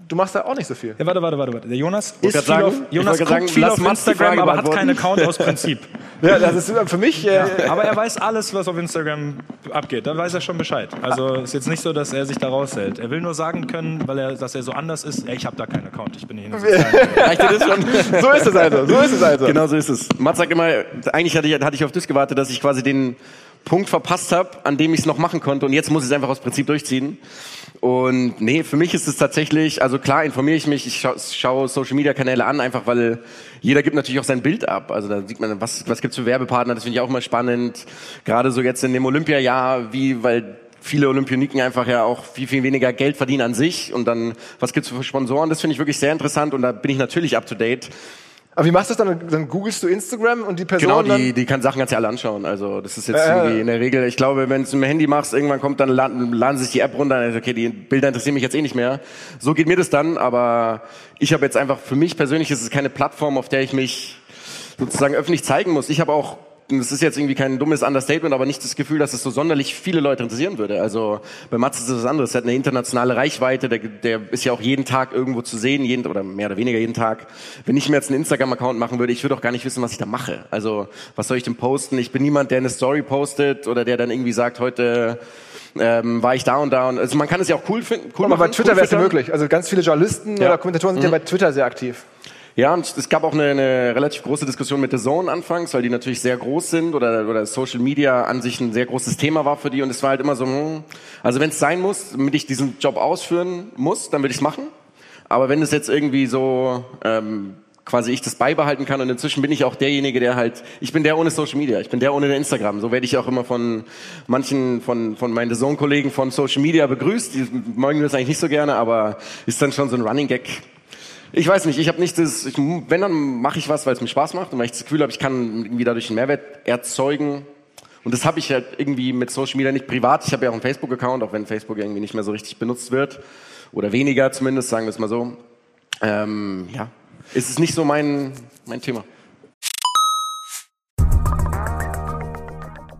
Du machst da auch nicht so viel. Ja, warte, warte, warte. warte. Der Jonas ist viel sagen, auf, Jonas guckt sagen, viel auf Instagram, aber hat keinen Account aus Prinzip. [LAUGHS] ja, das ist für mich... Äh, ja, aber er weiß alles, was auf Instagram abgeht. Da weiß er schon Bescheid. Also ist jetzt nicht so, dass er sich da raushält. Er will nur sagen können, weil er, dass er so anders ist, ey, ich habe da keinen Account, ich bin nicht in den sozialen So ist es also, so ist es also. Genau so ist es. Mats sagt immer, eigentlich hatte ich, hatte ich auf das gewartet, dass ich quasi den Punkt verpasst habe, an dem ich es noch machen konnte und jetzt muss ich es einfach aus Prinzip durchziehen. Und nee, für mich ist es tatsächlich, also klar informiere ich mich, ich scha schaue Social Media Kanäle an, einfach weil jeder gibt natürlich auch sein Bild ab. Also da sieht man, was, was gibt's für Werbepartner, das finde ich auch immer spannend. Gerade so jetzt in dem Olympiajahr, wie, weil viele Olympioniken einfach ja auch viel, viel weniger Geld verdienen an sich und dann, was gibt's für Sponsoren, das finde ich wirklich sehr interessant und da bin ich natürlich up to date. Aber wie machst du das dann? Dann googelst du Instagram und die Person Genau, die, die kann Sachen du ja alle anschauen. Also das ist jetzt äh, irgendwie in der Regel, ich glaube, wenn du es mit dem Handy machst, irgendwann kommt dann, laden, laden sich die App runter, okay, die Bilder interessieren mich jetzt eh nicht mehr. So geht mir das dann, aber ich habe jetzt einfach, für mich persönlich ist es keine Plattform, auf der ich mich sozusagen öffentlich zeigen muss. Ich habe auch das ist jetzt irgendwie kein dummes Understatement, aber nicht das Gefühl, dass es so sonderlich viele Leute interessieren würde. Also bei Mats ist es was anderes. Er hat eine internationale Reichweite, der, der ist ja auch jeden Tag irgendwo zu sehen, jeden, oder mehr oder weniger jeden Tag. Wenn ich mir jetzt einen Instagram-Account machen würde, ich würde auch gar nicht wissen, was ich da mache. Also was soll ich denn posten? Ich bin niemand, der eine Story postet oder der dann irgendwie sagt, heute ähm, war ich da und da. Und, also man kann es ja auch cool finden. Cool aber machen, bei Twitter cool wäre es ja möglich. Also ganz viele Journalisten ja. oder Kommentatoren sind mhm. ja bei Twitter sehr aktiv. Ja, und es gab auch eine, eine relativ große Diskussion mit The Zone anfangs, weil die natürlich sehr groß sind oder, oder Social Media an sich ein sehr großes Thema war für die. Und es war halt immer so, hm, also wenn es sein muss, damit ich diesen Job ausführen muss, dann würde ich es machen. Aber wenn es jetzt irgendwie so ähm, quasi ich das beibehalten kann und inzwischen bin ich auch derjenige, der halt, ich bin der ohne Social Media, ich bin der ohne Instagram. So werde ich auch immer von manchen, von, von meinen The Zone-Kollegen von Social Media begrüßt. Die mögen das eigentlich nicht so gerne, aber ist dann schon so ein Running Gag ich weiß nicht, ich habe nicht das, ich, wenn dann mache ich was, weil es mir Spaß macht und weil ich das Gefühl habe, ich kann irgendwie dadurch einen Mehrwert erzeugen. Und das habe ich halt irgendwie mit Social Media nicht privat. Ich habe ja auch einen Facebook-Account, auch wenn Facebook irgendwie nicht mehr so richtig benutzt wird. Oder weniger zumindest, sagen wir es mal so. Ähm, ja, ist es nicht so mein, mein Thema.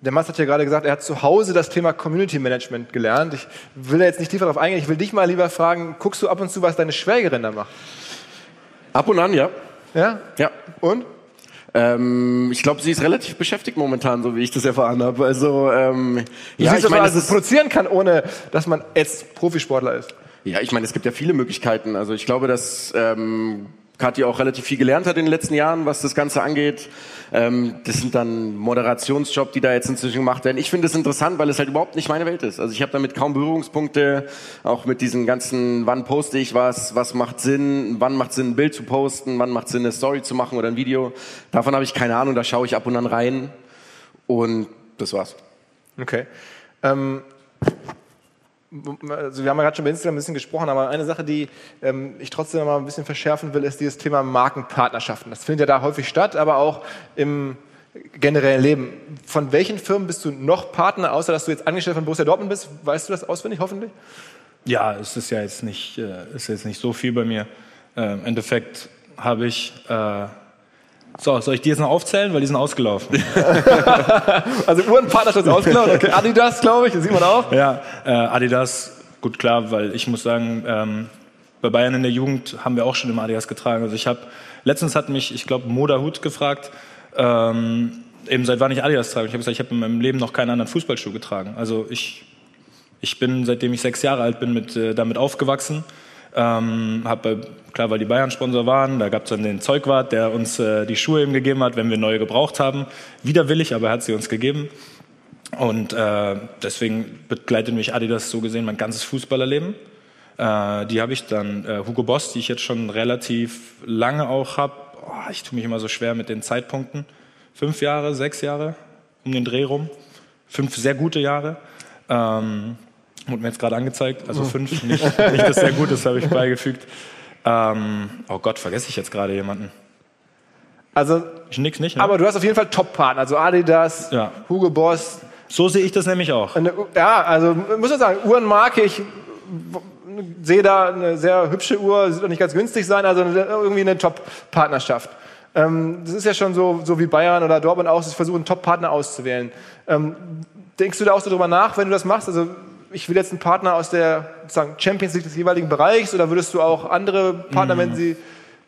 Der Mast hat ja gerade gesagt, er hat zu Hause das Thema Community Management gelernt. Ich will da jetzt nicht tiefer darauf eingehen. Ich will dich mal lieber fragen, guckst du ab und zu, was deine Schwägerin da macht? Ab und an, ja. Ja? Ja. Und? Ähm, ich glaube, sie ist relativ beschäftigt momentan, so wie ich das erfahren habe. Also, ähm, ja, siehst, ich dass man meine, also produzieren kann, ohne dass man jetzt Profisportler ist. ja, ich meine, es gibt ja viele Möglichkeiten. Also ich glaube, dass ähm, Kathi auch relativ viel gelernt hat in den letzten Jahren, was das Ganze angeht. Ähm, das sind dann Moderationsjobs, die da jetzt inzwischen gemacht werden. Ich finde es interessant, weil es halt überhaupt nicht meine Welt ist. Also ich habe damit kaum Berührungspunkte, auch mit diesen ganzen, wann poste ich was, was macht Sinn, wann macht Sinn, ein Bild zu posten, wann macht Sinn, eine Story zu machen oder ein Video. Davon habe ich keine Ahnung, da schaue ich ab und an rein und das war's. Okay. Ähm, also wir haben ja gerade schon bei Instagram ein bisschen gesprochen, aber eine Sache, die ähm, ich trotzdem mal ein bisschen verschärfen will, ist dieses Thema Markenpartnerschaften. Das findet ja da häufig statt, aber auch im generellen Leben. Von welchen Firmen bist du noch Partner, außer dass du jetzt angestellt von Borussia Dortmund bist? Weißt du das auswendig, hoffentlich? Ja, es ist ja jetzt nicht, äh, ist jetzt nicht so viel bei mir. Äh, Im Endeffekt habe ich. Äh, so, soll ich die jetzt noch aufzählen, weil die sind ausgelaufen? [LAUGHS] Also Uhrenpartnerschaft ist ausgelaufen. Okay. Adidas, glaube ich, das sieht man auch. ja, äh, Adidas, gut klar, weil ich muss sagen, ähm, bei Bayern in der Jugend haben wir auch schon immer Adidas getragen. Also ich habe letztens hat mich, ich glaube, Moda Hut gefragt, ähm, eben seit wann ich Adidas trage. Ich habe gesagt, ich habe in meinem Leben noch keinen anderen Fußballschuh getragen. Also ich, ich bin, seitdem ich sechs Jahre alt bin, mit, äh, damit aufgewachsen. Ähm, hab bei, klar, weil die Bayern Sponsor waren, da gab es dann den Zeugwart, der uns äh, die Schuhe eben gegeben hat, wenn wir neue gebraucht haben. Widerwillig, aber er hat sie uns gegeben. Und äh, deswegen begleitet mich Adidas so gesehen mein ganzes Fußballerleben. Äh, die habe ich dann, äh, Hugo Boss, die ich jetzt schon relativ lange auch habe. Oh, ich tue mich immer so schwer mit den Zeitpunkten. Fünf Jahre, sechs Jahre um den Dreh rum. Fünf sehr gute Jahre. Ähm, wurde mir jetzt gerade angezeigt. Also fünf, nicht, nicht das sehr gut, das habe ich [LAUGHS] beigefügt. Ähm, oh Gott, vergesse ich jetzt gerade jemanden. Also, Ich nix nicht. Ne? aber du hast auf jeden Fall Top-Partner. Also Adidas, Ja. Hugo Boss. so sehe ich das nämlich auch. Eine, ja, also muss man sagen, Uhrenmarke, ich sehe da eine sehr hübsche Uhr, sie wird auch nicht ganz günstig sein, also irgendwie eine Top-Partnerschaft. Ähm, das ist ja schon so, so wie Bayern oder Dortmund auch, sie versuchen Top-Partner auszuwählen. Ähm, denkst du da auch so drüber nach, wenn du das machst? Also ich will jetzt einen Partner aus der Champions League des jeweiligen Bereichs oder würdest du auch andere Partner, wenn sie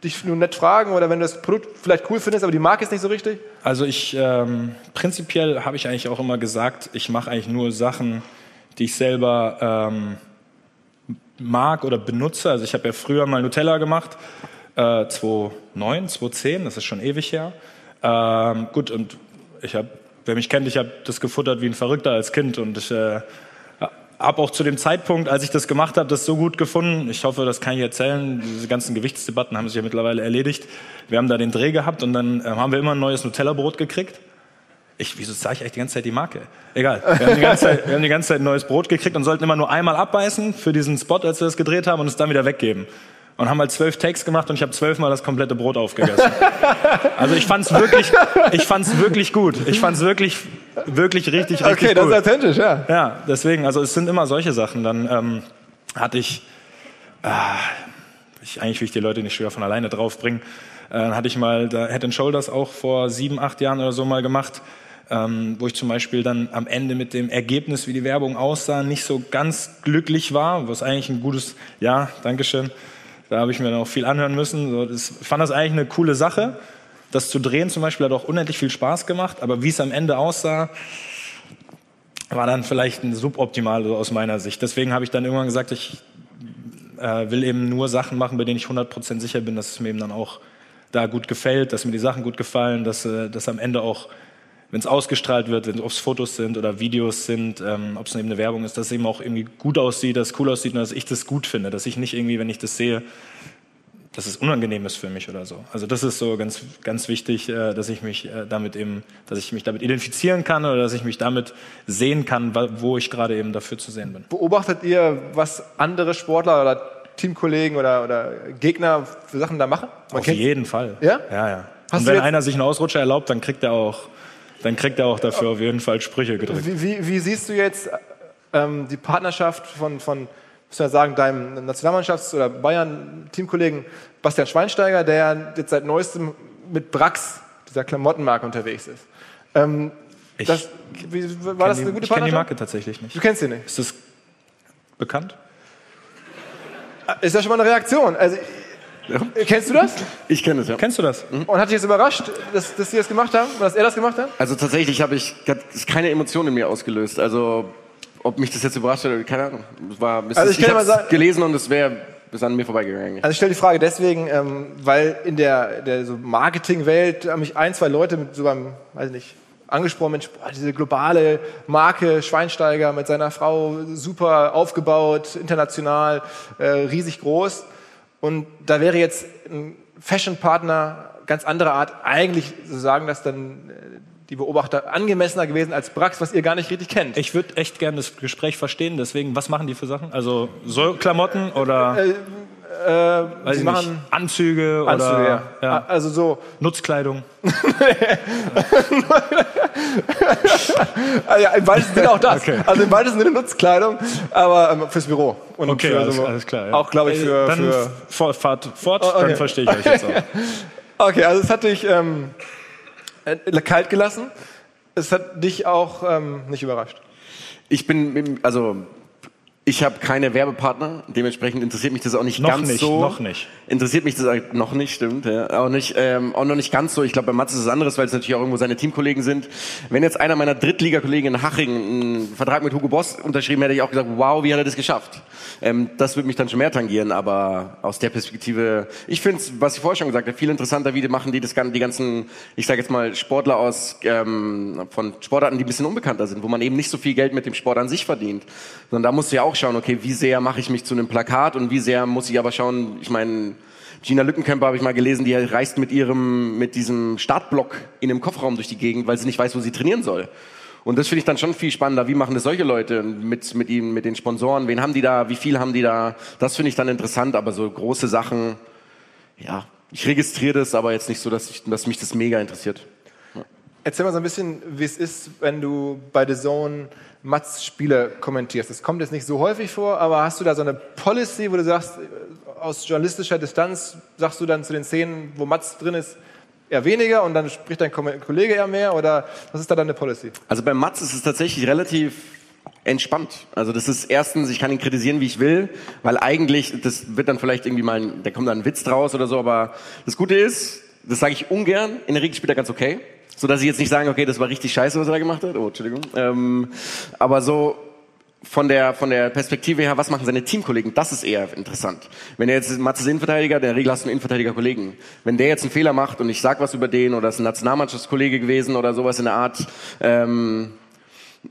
dich nur nett fragen oder wenn du das Produkt vielleicht cool findest, aber die Marke ist nicht so richtig? Also ich ähm, prinzipiell habe ich eigentlich auch immer gesagt, ich mache eigentlich nur Sachen, die ich selber ähm, mag oder benutze. Also ich habe ja früher mal Nutella gemacht, äh, 2009, 2010, das ist schon ewig her. Ähm, gut, und ich habe, wer mich kennt, ich habe das gefuttert wie ein Verrückter als Kind und ich äh, habe auch zu dem Zeitpunkt, als ich das gemacht habe, das so gut gefunden. Ich hoffe, das kann ich erzählen. Diese ganzen Gewichtsdebatten haben sich ja mittlerweile erledigt. Wir haben da den Dreh gehabt und dann äh, haben wir immer ein neues Nutella-Brot gekriegt. Ich, wieso sage ich eigentlich die ganze Zeit die Marke? Egal. Wir haben, die ganze Zeit, wir haben die ganze Zeit ein neues Brot gekriegt und sollten immer nur einmal abbeißen für diesen Spot, als wir das gedreht haben und es dann wieder weggeben. Und haben halt zwölf Takes gemacht und ich habe zwölfmal das komplette Brot aufgegessen. [LAUGHS] Also ich fand's wirklich, ich fand's wirklich gut. Ich fand's wirklich, wirklich richtig, richtig Okay, das gut. ist authentisch, ja. Ja, deswegen, also es sind immer solche Sachen. Dann ähm, hatte ich, ah, ich, eigentlich will ich die Leute nicht schwer von alleine draufbringen, äh, dann hatte ich mal da Head and Shoulders auch vor sieben, acht Jahren oder so mal gemacht, ähm, wo ich zum Beispiel dann am Ende mit dem Ergebnis, wie die Werbung aussah, nicht so ganz glücklich war, was eigentlich ein gutes, ja, Dankeschön, da habe ich mir dann auch viel anhören müssen. So, das, ich fand das eigentlich eine coole Sache. Das zu drehen zum Beispiel hat auch unendlich viel Spaß gemacht, aber wie es am Ende aussah, war dann vielleicht ein suboptimal aus meiner Sicht. Deswegen habe ich dann irgendwann gesagt, ich äh, will eben nur Sachen machen, bei denen ich 100% sicher bin, dass es mir eben dann auch da gut gefällt, dass mir die Sachen gut gefallen, dass, äh, dass am Ende auch, wenn es ausgestrahlt wird, wenn es Fotos sind oder Videos sind, ähm, ob es eben eine Werbung ist, dass es eben auch irgendwie gut aussieht, dass es cool aussieht und dass ich das gut finde, dass ich nicht irgendwie, wenn ich das sehe, dass es unangenehm ist für mich oder so. Also das ist so ganz, ganz wichtig, äh, dass ich mich äh, damit eben, dass ich mich damit identifizieren kann oder dass ich mich damit sehen kann, wo ich gerade eben dafür zu sehen bin. Beobachtet ihr, was andere Sportler oder Teamkollegen oder, oder Gegner für Sachen da machen? Man Auf jeden Fall. Ja? Ja, ja. Hast Und wenn einer sich einen Ausrutscher erlaubt, dann kriegt er auch, dann kriegt er auch dafür auf jeden Fall Sprüche gedrückt. Wie, wie, wie siehst du jetzt ähm, die Partnerschaft von, von muss man sagen, deinem Nationalmannschafts- oder Bayern-Teamkollegen Bastian Schweinsteiger, der jetzt seit neuestem mit Brax, dieser Klamottenmarke, unterwegs ist. Ähm, ich das, wie, war das eine gute Ich kenne die Marke tatsächlich nicht. Du kennst sie nicht? Ist das bekannt? Ist ja schon mal eine Reaktion. Also. Kennst du das? Ich kenne es, ja. Kennst du das? Mhm. Und hat dich jetzt überrascht, dass, dass sie das gemacht haben? Dass er das gemacht hat? Also tatsächlich habe ich keine Emotionen in mir ausgelöst. Also ob mich das jetzt überrascht hat, keine Ahnung. Es war bisschen, also ich, ich habe gelesen und es wäre bis an mir vorbeigegangen. Also ich stelle die Frage deswegen, ähm, weil in der, der so Marketingwelt haben mich ein, zwei Leute mit so einem, weiß ich nicht, angesprochen, Mensch, boah, diese globale Marke Schweinsteiger mit seiner Frau, super aufgebaut, international, äh, riesig groß. Und da wäre jetzt ein Fashion-Partner ganz anderer Art, eigentlich so sagen das dann äh, die Beobachter angemessener gewesen als Brax, was ihr gar nicht richtig kennt. Ich würde echt gerne das Gespräch verstehen, deswegen, was machen die für Sachen? Also so Klamotten oder äh, äh, sie machen nicht, Anzüge, Anzüge oder ja. Ja. also so Nutzkleidung. also [LAUGHS] ja, im weitesten Sinne auch das. Okay. Also im weitesten Sinne Nutzkleidung, aber ähm, fürs Büro. Und okay, alles, so, alles, klar. Ja. Auch glaube ich für, dann für fahrt fort, oh, okay. dann verstehe ich euch jetzt auch. [LAUGHS] Okay, also es hat dich ähm, äh, kalt gelassen. Es hat dich auch ähm, nicht überrascht. Ich bin, also ich habe keine Werbepartner, dementsprechend interessiert mich das auch nicht noch ganz nicht, so. Noch nicht. Interessiert mich das noch nicht, stimmt. Ja. Auch nicht, ähm, auch noch nicht ganz so. Ich glaube, bei Mats ist es anderes, weil es natürlich auch irgendwo seine Teamkollegen sind. Wenn jetzt einer meiner Drittligakollegen in Haching einen Vertrag mit Hugo Boss unterschrieben hätte, ich auch gesagt, wow, wie hat er das geschafft? Ähm, das würde mich dann schon mehr tangieren, aber aus der Perspektive, ich finde es, was ich vorher schon gesagt habe, viel interessanter, wie die machen die das die ganzen, ich sage jetzt mal Sportler aus ähm, von Sportarten, die ein bisschen unbekannter sind, wo man eben nicht so viel Geld mit dem Sport an sich verdient, sondern da musst du ja auch schauen, okay, wie sehr mache ich mich zu einem Plakat und wie sehr muss ich aber schauen, ich meine, Gina Lückenkämper habe ich mal gelesen, die reist mit ihrem, mit diesem Startblock in einem Kofferraum durch die Gegend, weil sie nicht weiß, wo sie trainieren soll. Und das finde ich dann schon viel spannender. Wie machen das solche Leute mit, mit ihnen, mit den Sponsoren? Wen haben die da? Wie viel haben die da? Das finde ich dann interessant, aber so große Sachen, ja, ich registriere das, aber jetzt nicht so, dass, ich, dass mich das mega interessiert. Erzähl mal so ein bisschen, wie es ist, wenn du bei The Zone Mats Spiele kommentierst. Das kommt jetzt nicht so häufig vor, aber hast du da so eine Policy, wo du sagst, aus journalistischer Distanz sagst du dann zu den Szenen, wo Mats drin ist, eher weniger und dann spricht dein Kollege eher mehr oder was ist da deine Policy? Also bei Mats ist es tatsächlich relativ entspannt. Also das ist erstens, ich kann ihn kritisieren, wie ich will, weil eigentlich, das wird dann vielleicht irgendwie mal, da kommt dann ein Witz draus oder so, aber das Gute ist, das sage ich ungern, in der Regel spielt er ganz okay so dass ich jetzt nicht sagen, okay, das war richtig scheiße, was er da gemacht hat. Oh, Entschuldigung. Ähm, aber so von der, von der Perspektive her, was machen seine Teamkollegen, das ist eher interessant. Wenn er jetzt Matze ist Innenverteidiger, der Regel hast du einen Innenverteidiger-Kollegen. Wenn der jetzt einen Fehler macht und ich sag was über den oder ist ein Nationalmannschaftskollege gewesen oder sowas in der Art, ähm,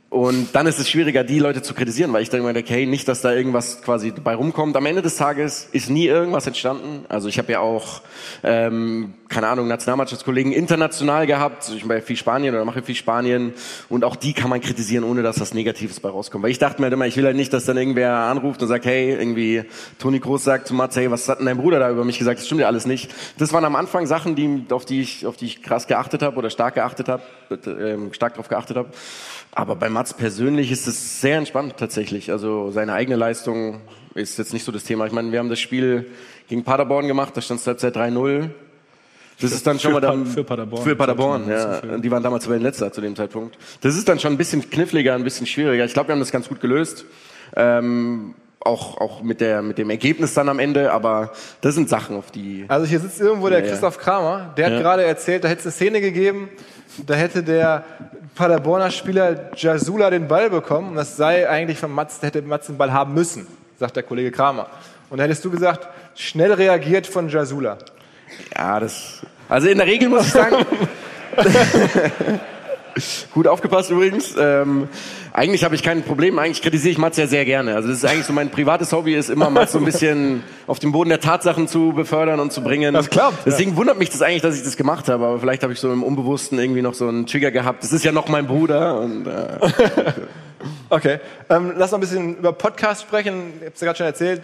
und dann ist es schwieriger, die Leute zu kritisieren, weil ich denke mir, okay, nicht, dass da irgendwas quasi bei rumkommt. Am Ende des Tages ist nie irgendwas entstanden. Also ich habe ja auch, ähm, keine Ahnung, Nationalmannschaftskollegen international gehabt. Ich mache viel Spanien oder mache viel Spanien. Und auch die kann man kritisieren, ohne dass das Negatives bei rauskommt. Weil ich dachte mir halt immer, ich will halt nicht, dass dann irgendwer anruft und sagt, hey, irgendwie Toni Groß sagt zu Mats, hey, was hat denn dein Bruder da über mich gesagt? Das stimmt ja alles nicht. Das waren am Anfang Sachen, die, auf die ich, auf die ich krass geachtet habe oder stark geachtet habe, äh, stark darauf geachtet habe. Aber bei Mats persönlich ist es sehr entspannt tatsächlich. Also seine eigene Leistung ist jetzt nicht so das Thema. Ich meine, wir haben das Spiel gegen Paderborn gemacht, da stand es seit 3-0. Das ist dann schon mal dann für Paderborn. Für Paderborn, ja. Die waren damals Tabellenletzter zu dem Zeitpunkt. Das ist dann schon ein bisschen kniffliger, ein bisschen schwieriger. Ich glaube, wir haben das ganz gut gelöst. Ähm, auch, auch mit, der, mit dem Ergebnis dann am Ende, aber das sind Sachen, auf die. Also hier sitzt irgendwo der ja, Christoph Kramer, der hat ja. gerade erzählt, da hätte es eine Szene gegeben, da hätte der Paderborner Spieler Jasula den Ball bekommen und das sei eigentlich von Mats, hätte Mats den Ball haben müssen, sagt der Kollege Kramer. Und da hättest du gesagt, schnell reagiert von Jasula. Ja, das, also in der Regel muss ich sagen, [LAUGHS] [LAUGHS] Gut aufgepasst übrigens. Ähm, eigentlich habe ich kein Problem. Eigentlich kritisiere ich Mats ja sehr gerne. Also das ist eigentlich so mein privates Hobby, ist immer Mats so ein bisschen auf den Boden der Tatsachen zu befördern und zu bringen. Das klappt. Deswegen wundert mich das eigentlich, dass ich das gemacht habe. Aber vielleicht habe ich so im Unbewussten irgendwie noch so einen Trigger gehabt. Das ist ja noch mein Bruder. Und, äh, [LAUGHS] Okay, ähm, lass noch ein bisschen über Podcast sprechen. Ich habe es ja gerade schon erzählt,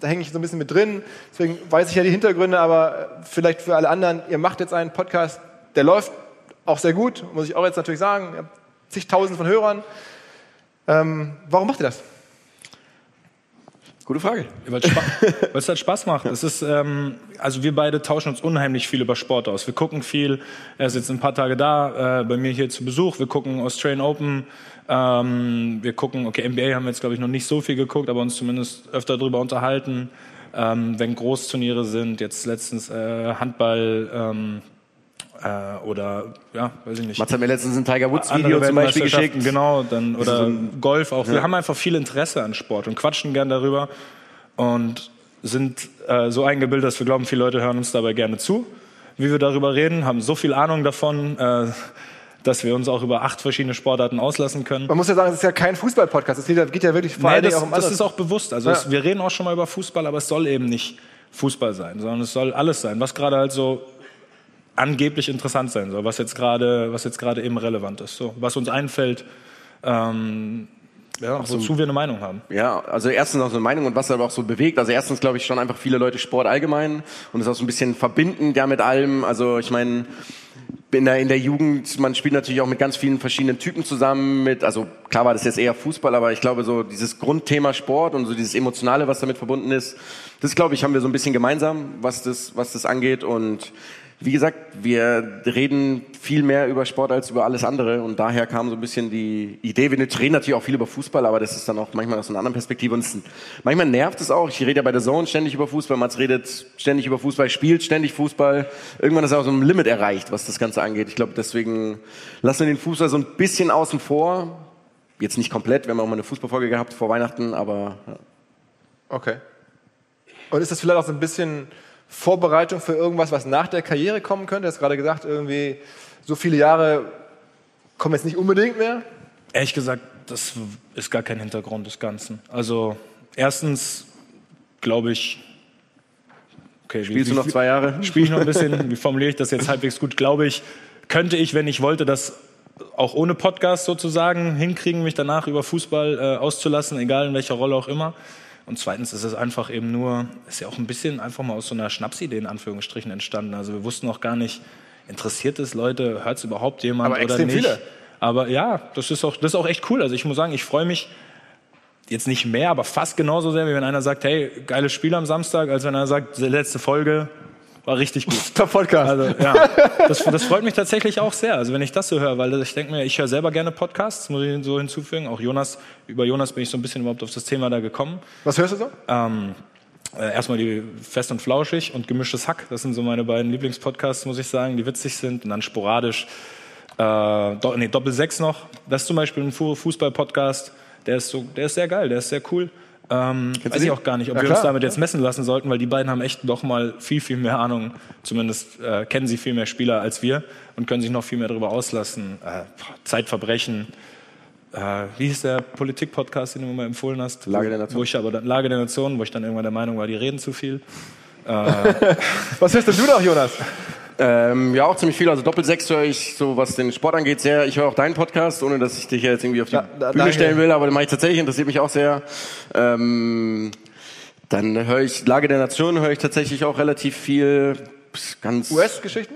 da hänge ich so ein bisschen mit drin. Deswegen weiß ich ja die Hintergründe, aber vielleicht für alle anderen, ihr macht jetzt einen Podcast, der läuft auch sehr gut, muss ich auch jetzt natürlich sagen. Ihr habt zigtausend von Hörern. Ähm, warum macht ihr das? gute Frage. Weil es, Spa [LAUGHS] weil es halt Spaß macht. Es ist, ähm, also wir beide tauschen uns unheimlich viel über Sport aus. Wir gucken viel. Er ist jetzt ein paar Tage da, äh, bei mir hier zu Besuch. Wir gucken Australian Open. Ähm, wir gucken, okay, NBA haben wir jetzt glaube ich noch nicht so viel geguckt, aber uns zumindest öfter darüber unterhalten. Ähm, wenn Großturniere sind, jetzt letztens äh, Handball. Ähm, äh, oder ja, weiß ich nicht. Mats hat mir letztens ein Tiger Woods Video zum Beispiel geschickt. Genau, dann oder so Golf auch. Wir haben einfach viel Interesse an Sport und quatschen gern darüber und sind äh, so eingebildet, dass wir glauben, viele Leute hören uns dabei gerne zu, wie wir darüber reden, haben so viel Ahnung davon, äh, dass wir uns auch über acht verschiedene Sportarten auslassen können. Man muss ja sagen, es ist ja kein Fußball-Podcast. Es geht ja, geht ja wirklich vor Nee, das, auch um das anderes. ist auch bewusst. Also Ja. es, wir reden auch schon mal über Fußball, aber es soll eben nicht Fußball sein, sondern es soll alles sein, was gerade halt so angeblich interessant sein soll, was jetzt gerade, was jetzt gerade eben relevant ist, so was uns einfällt, ähm, ja, wozu wir eine Meinung haben. Ja, also erstens auch so eine Meinung und was aber auch so bewegt. Also erstens glaube ich schon einfach viele Leute Sport allgemein und ist auch so ein bisschen verbindend ja mit allem. Also ich meine, in der, in der Jugend, man spielt natürlich auch mit ganz vielen verschiedenen Typen zusammen mit, also klar war das jetzt eher Fußball, aber ich glaube so dieses Grundthema Sport und so dieses Emotionale, was damit verbunden ist, das glaube ich haben wir so ein bisschen gemeinsam, was das, was das angeht und wie gesagt, wir reden viel mehr über Sport als über alles andere und daher kam so ein bisschen die Idee. Wir reden natürlich auch viel über Fußball, aber das ist dann auch manchmal aus einer anderen Perspektive und manchmal nervt es auch. Ich rede ja bei der Zone ständig über Fußball, Mats redet ständig über Fußball, spielt ständig Fußball. Irgendwann ist auch so ein Limit erreicht, was das Ganze angeht. Ich glaube, deswegen lassen wir den Fußball so ein bisschen außen vor. Jetzt nicht komplett, wir haben auch mal eine Fußballfolge gehabt vor Weihnachten, aber ja. Okay. Und ist das vielleicht auch so ein bisschen Vorbereitung für irgendwas, was nach der Karriere kommen könnte? Du hast gerade gesagt, irgendwie so viele Jahre kommen jetzt nicht unbedingt mehr. Ehrlich gesagt, das ist gar kein Hintergrund des Ganzen. Also erstens glaube ich, okay, spielst du noch zwei Jahre? Spiele ich noch ein bisschen, wie formuliere ich das jetzt halbwegs gut, glaube ich, könnte ich, wenn ich wollte, das auch ohne Podcast sozusagen hinkriegen, mich danach über Fußball äh, auszulassen, egal in welcher Rolle auch immer. Und zweitens ist es einfach eben nur, ist ja auch ein bisschen einfach mal aus so einer Schnapsidee in Anführungsstrichen entstanden. Also wir wussten auch gar nicht, interessiert es Leute, hört es überhaupt jemand Aber oder extrem nicht. viele. Aber ja, das ist auch, das ist auch echt cool. Also ich muss sagen, ich freue mich jetzt nicht mehr, aber fast genauso sehr, wie wenn einer sagt, hey, geiles Spiel am Samstag, als wenn er sagt, letzte Folge war richtig gut. [LAUGHS] Top Podcast. Also ja, das, das freut mich tatsächlich auch sehr. Also wenn ich das so höre, weil ich denke mir, ich höre selber gerne Podcasts, muss ich so hinzufügen. Auch Jonas, über Jonas bin ich so ein bisschen überhaupt auf das Thema da gekommen. was hörst du so? Ähm, äh, erstmal die Fest und Flauschig und Gemischtes Hack. Das sind so meine beiden Lieblingspodcasts, muss ich sagen, die witzig sind. Und dann sporadisch äh, do, nee, Doppel 6 noch. Das ist zum Beispiel ein Fu- Fußball-Podcast. Der ist, so, der ist sehr geil, der ist sehr cool. Ähm, weiß ich auch gar nicht, ob Ja, wir uns klar. damit jetzt messen lassen sollten, weil die beiden haben echt doch mal viel, viel mehr Ahnung. Zumindest äh, kennen sie viel mehr Spieler als wir und können sich noch viel mehr darüber auslassen. Äh, Zeitverbrechen. Äh, wie hieß der Politik-Podcast, den du mir mal empfohlen hast? Lage der Nation. Wo ich aber dann, Lage der Nation, wo ich dann irgendwann der Meinung war, die reden zu viel. [LAUGHS] Was hörst denn du noch, Jonas? Ähm, ja, auch ziemlich viel. Also Doppelsechs höre ich, so was den Sport angeht, sehr. Ich höre auch deinen Podcast, ohne dass ich dich jetzt irgendwie auf die Da- da- Bühne danke. stellen will, aber den mache ich tatsächlich, interessiert mich auch sehr. Ähm, dann höre ich Lage der Nation, höre ich tatsächlich auch relativ viel. Ganz US-Geschichten?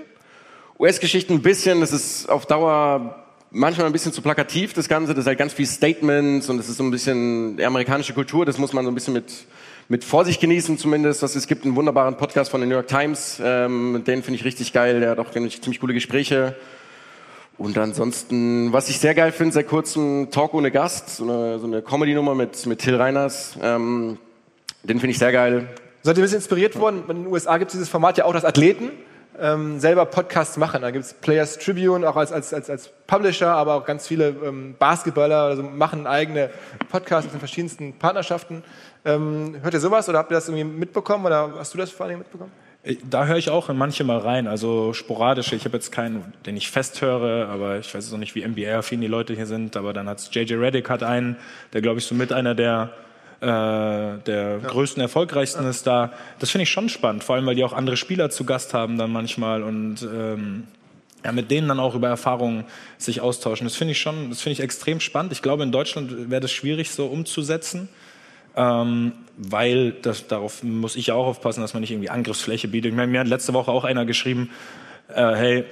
US-Geschichten ein bisschen, das ist auf Dauer manchmal ein bisschen zu plakativ, das Ganze. Das ist halt ganz viel Statements und es ist so ein bisschen die amerikanische Kultur, das muss man so ein bisschen mit, mit Vorsicht genießen zumindest. Das, es gibt einen wunderbaren Podcast von der New York Times, ähm, den finde ich richtig geil, der hat auch ziemlich ziemlich coole Gespräche. Und ansonsten, was ich sehr geil finde, seit kurzem Talk ohne Gast, so eine, so eine Comedy-Nummer mit, mit Till Reiners, ähm, den finde ich sehr geil. Seid ihr ein bisschen inspiriert worden? In den USA gibt es dieses Format ja auch, dass Athleten ähm, selber Podcasts machen. Da gibt es Players Tribune auch als, als, als, als Publisher, aber auch ganz viele ähm, Basketballer also machen eigene Podcasts den verschiedensten Partnerschaften. Ähm, hört ihr sowas oder habt ihr das irgendwie mitbekommen oder hast du das vor allem mitbekommen? Da höre ich auch in manche mal rein, also sporadisch. Ich habe jetzt keinen, den ich fest höre, aber ich weiß jetzt noch nicht, wie NBA-affin die Leute hier sind. Aber dann hat JJ Reddick hat einen, der glaube ich so mit einer der äh, der ja. größten, erfolgreichsten ja. ist da. Das finde ich schon spannend, vor allem weil die auch andere Spieler zu Gast haben dann manchmal und ähm, ja, mit denen dann auch über Erfahrungen sich austauschen. Das finde ich schon, das finde ich extrem spannend. Ich glaube, in Deutschland wäre das schwierig so umzusetzen. Ähm, weil das, darauf muss ich ja auch aufpassen, dass man nicht irgendwie Angriffsfläche bietet. Ich meine, mir hat letzte Woche auch einer geschrieben, äh, hey,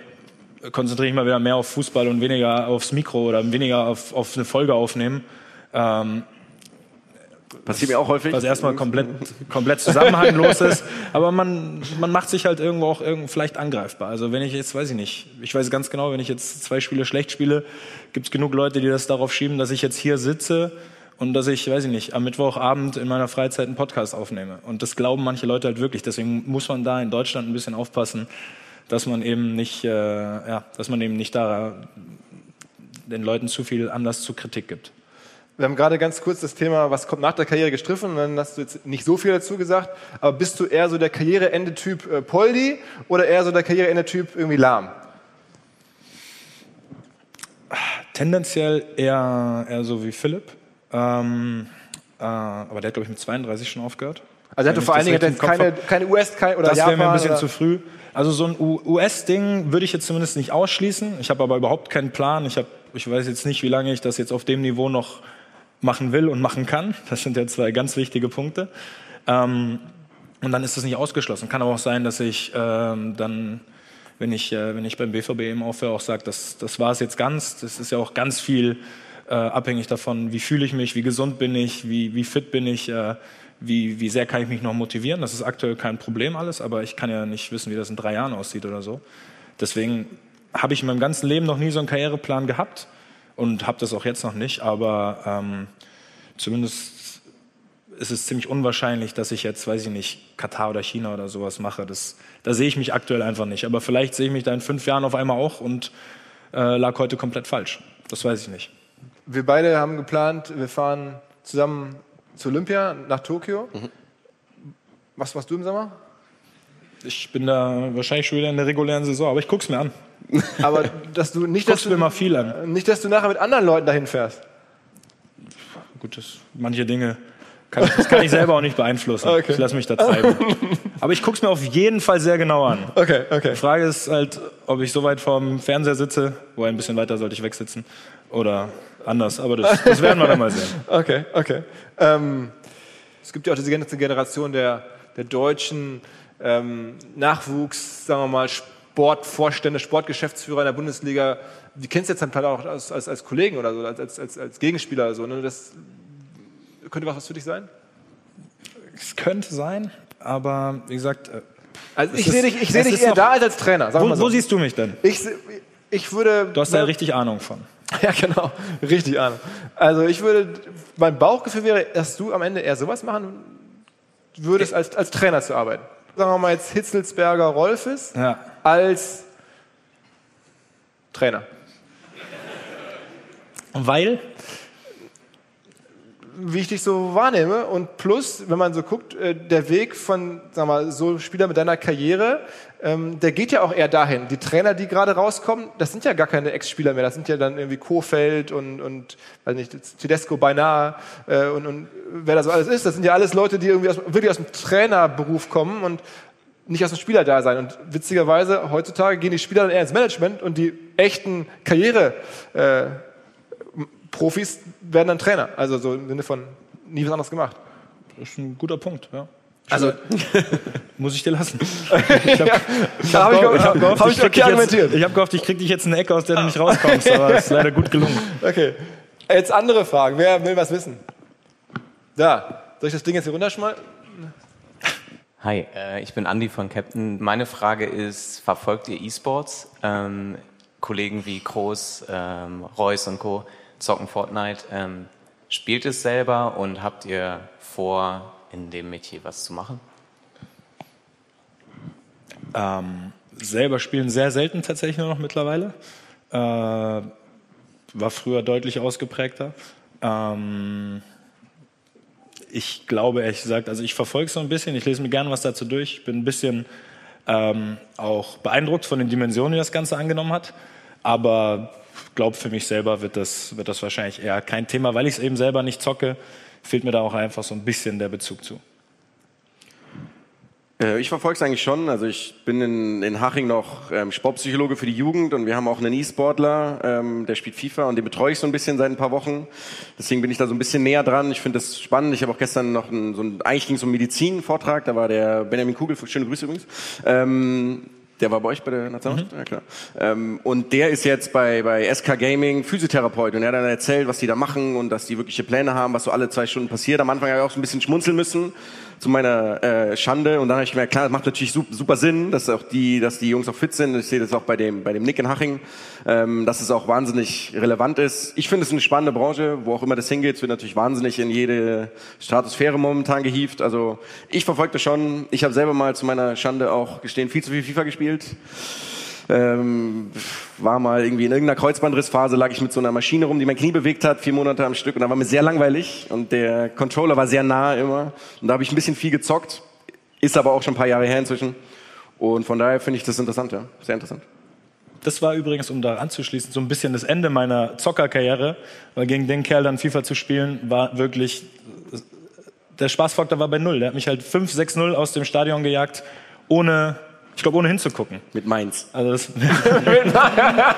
konzentriere ich mal wieder mehr auf Fußball und weniger aufs Mikro oder weniger auf, auf eine Folge aufnehmen. Ähm, Passiert mir auch häufig. Was erstmal komplett, komplett zusammenhanglos ist. [LAUGHS] Aber man, man macht sich halt irgendwo auch irgendwo vielleicht angreifbar. Also wenn ich jetzt, weiß ich nicht, ich weiß ganz genau, wenn ich jetzt zwei Spiele schlecht spiele, gibt es genug Leute, die das darauf schieben, dass ich jetzt hier sitze und dass ich, weiß ich nicht, am Mittwochabend in meiner Freizeit einen Podcast aufnehme. Und das glauben manche Leute halt wirklich. Deswegen muss man da in Deutschland ein bisschen aufpassen, dass man eben nicht, äh, ja, dass man eben nicht da den Leuten zu viel Anlass zur Kritik gibt. Wir haben gerade ganz kurz das Thema, was kommt nach der Karriere gestriffen, und dann hast du jetzt nicht so viel dazu gesagt, aber bist du eher so der Karriereende-Typ äh, Poldi oder eher so der Karriereende-Typ irgendwie lahm? Tendenziell eher, eher so wie Philipp. Ähm, äh, aber der hat, glaube ich, mit 32 schon aufgehört. Also er hatte vor allen Dingen keine, keine US keine, oder Das wäre mir ein bisschen oder? zu früh. Also so ein US-Ding würde ich jetzt zumindest nicht ausschließen. Ich habe aber überhaupt keinen Plan. Ich, hab, ich weiß jetzt nicht, wie lange ich das jetzt auf dem Niveau noch machen will und machen kann. [LAUGHS] Das sind ja zwei ganz wichtige Punkte. Ähm, und dann ist das nicht ausgeschlossen. Kann aber auch sein, dass ich ähm, dann, wenn ich, äh, wenn ich beim BVB eben aufhöre, auch sage, das, das war es jetzt ganz. Das ist ja auch ganz viel äh, abhängig davon, wie fühle ich mich, wie gesund bin ich, wie, wie fit bin ich, äh, wie, wie sehr kann ich mich noch motivieren. Das ist aktuell kein Problem alles, aber ich kann ja nicht wissen, wie das in drei Jahren aussieht oder so. Deswegen habe ich in meinem ganzen Leben noch nie so einen Karriereplan gehabt und habe das auch jetzt noch nicht, aber ähm, zumindest ist es ziemlich unwahrscheinlich, dass ich jetzt, weiß ich nicht, Katar oder China oder sowas mache. Das, da sehe ich mich aktuell einfach nicht. Aber vielleicht sehe ich mich da in fünf Jahren auf einmal auch und äh, lag heute komplett falsch. Das weiß ich nicht. Wir beide haben geplant, wir fahren zusammen zu Olympia nach Tokio. Mhm. Was machst du im Sommer? Ich bin da wahrscheinlich schon wieder in der regulären Saison, aber ich gucke es mir an. [LAUGHS] Aber dass du nicht, dass du, mir mal viel an. nicht, dass du nachher mit anderen Leuten dahin fährst. Gut, das, manche Dinge kann ich, das kann ich selber auch nicht beeinflussen. [LAUGHS] Okay. Ich lasse mich da treiben. [LAUGHS] Aber ich gucke es mir auf jeden Fall sehr genau an. Okay, okay. Die Frage ist halt, ob ich so weit vorm Fernseher sitze, wo ein bisschen weiter sollte ich wegsitzen, oder anders. Aber das, das werden wir dann mal sehen. [LAUGHS] Okay, okay. Ähm, es gibt ja auch diese ganze Generation der, der deutschen ähm, Nachwuchs, sagen wir mal, Sportvorstände, Sportgeschäftsführer in der Bundesliga, die kennst du jetzt dann auch als, als, als Kollegen oder so, als, als, als Gegenspieler oder so. Ne? Das könnte was für dich sein? Es könnte sein, aber wie gesagt. Äh, also ich sehe dich, ich seh dich eher da als als Trainer. Wo, so. wo, siehst du mich denn? Ich, ich würde. Du hast da richtig Ahnung von. [LAUGHS] Ja, genau. Richtig Ahnung. Also ich würde, mein Bauchgefühl wäre, dass du am Ende eher sowas machen würdest, als, als Trainer zu arbeiten. Sagen wir mal jetzt Hitzelsberger Rolfes ja. als Trainer. Weil? Wie ich dich so wahrnehme und plus, wenn man so guckt, äh, der Weg von, sag mal, so Spieler mit deiner Karriere, ähm, der geht ja auch eher dahin. Die Trainer, die gerade rauskommen, das sind ja gar keine Ex-Spieler mehr, das sind ja dann irgendwie Kofeld und, und weiß nicht, Tedesco beinahe äh, und, und wer da so alles ist, das sind ja alles Leute, die irgendwie aus, wirklich aus dem Trainerberuf kommen und nicht aus dem Spielerdasein. Und witzigerweise, heutzutage gehen die Spieler dann eher ins Management und die echten Karriere äh, Profis werden dann Trainer. Also so im Sinne von nie was anderes gemacht. Das ist ein guter Punkt, ja. Also [LAUGHS] muss ich dir lassen. [LAUGHS] Ich habe ja, hab gehofft, hab gehofft, hab ich, ich, jetzt, ich hab gehofft, ich krieg dich jetzt in eine Ecke, aus der du nicht rauskommst, aber es ist leider gut gelungen. [LAUGHS] Okay. Jetzt andere Fragen. Wer will was wissen? Da. Soll ich das Ding jetzt hier runterschmeißen? Hi, äh, ich bin Andi von Captain. Meine Frage ist, verfolgt ihr E-Sports? Ähm, Kollegen wie Groß, ähm, Reus und Co. zocken Fortnite. Ähm, spielt es selber und habt ihr vor, in dem Metier was zu machen? Ähm, selber spielen sehr selten tatsächlich nur noch mittlerweile. Äh, war früher deutlich ausgeprägter. Ähm, ich glaube ehrlich gesagt, also ich verfolge so ein bisschen, ich lese mir gerne was dazu durch, ich bin ein bisschen Ähm, auch beeindruckt von den Dimensionen, die das Ganze angenommen hat. Aber glaube, für mich selber wird das, wird das wahrscheinlich eher kein Thema, weil ich es eben selber nicht zocke, fehlt mir da auch einfach so ein bisschen der Bezug zu. Äh, ich verfolge es eigentlich schon. Also ich bin in, in Haching noch ähm, Sportpsychologe für die Jugend und wir haben auch einen E-Sportler, ähm, der spielt FIFA und den betreue ich so ein bisschen seit ein paar Wochen. Deswegen bin ich da so ein bisschen näher dran. Ich finde das spannend. Ich habe auch gestern noch einen, so ein, eigentlich ging es um Medizin-Vortrag, da war der Benjamin Kugel, schöne Grüße übrigens. Ähm, der war bei euch bei der Nationalmannschaft? Mhm. Ja, klar. Ähm, und der ist jetzt bei, bei SK Gaming Physiotherapeut und er hat dann erzählt, was die da machen und dass die wirkliche Pläne haben, was so alle zwei Stunden passiert. Am Anfang habe ich auch so ein bisschen schmunzeln müssen zu meiner äh, Schande und dann habe ich gemerkt, klar, das macht natürlich super, super Sinn, dass auch die, dass die Jungs auch fit sind. Ich sehe das auch bei dem, bei dem Nick in Haching, ähm, dass es auch wahnsinnig relevant ist. Ich finde es eine spannende Branche, wo auch immer das hingeht, es wird natürlich wahnsinnig in jede Stratosphäre momentan gehievt. Also ich verfolge das schon. Ich habe selber mal zu meiner Schande auch gestehen viel zu viel FIFA gespielt. Ähm, war mal irgendwie in irgendeiner Kreuzbandrissphase, lag ich mit so einer Maschine rum, die mein Knie bewegt hat, vier Monate am Stück. Und da war mir sehr langweilig und der Controller war sehr nah immer. Und da habe ich ein bisschen viel gezockt, ist aber auch schon ein paar Jahre her inzwischen. Und von daher finde ich das interessant, ja, sehr interessant. Das war übrigens, um da anzuschließen, so ein bisschen das Ende meiner Zockerkarriere, weil gegen den Kerl dann FIFA zu spielen, war wirklich, der Spaßfaktor war bei Null. Der hat mich halt 5-6-0 aus dem Stadion gejagt, ohne ich glaube, ohne hinzugucken. Mit Mainz. Also das, ja.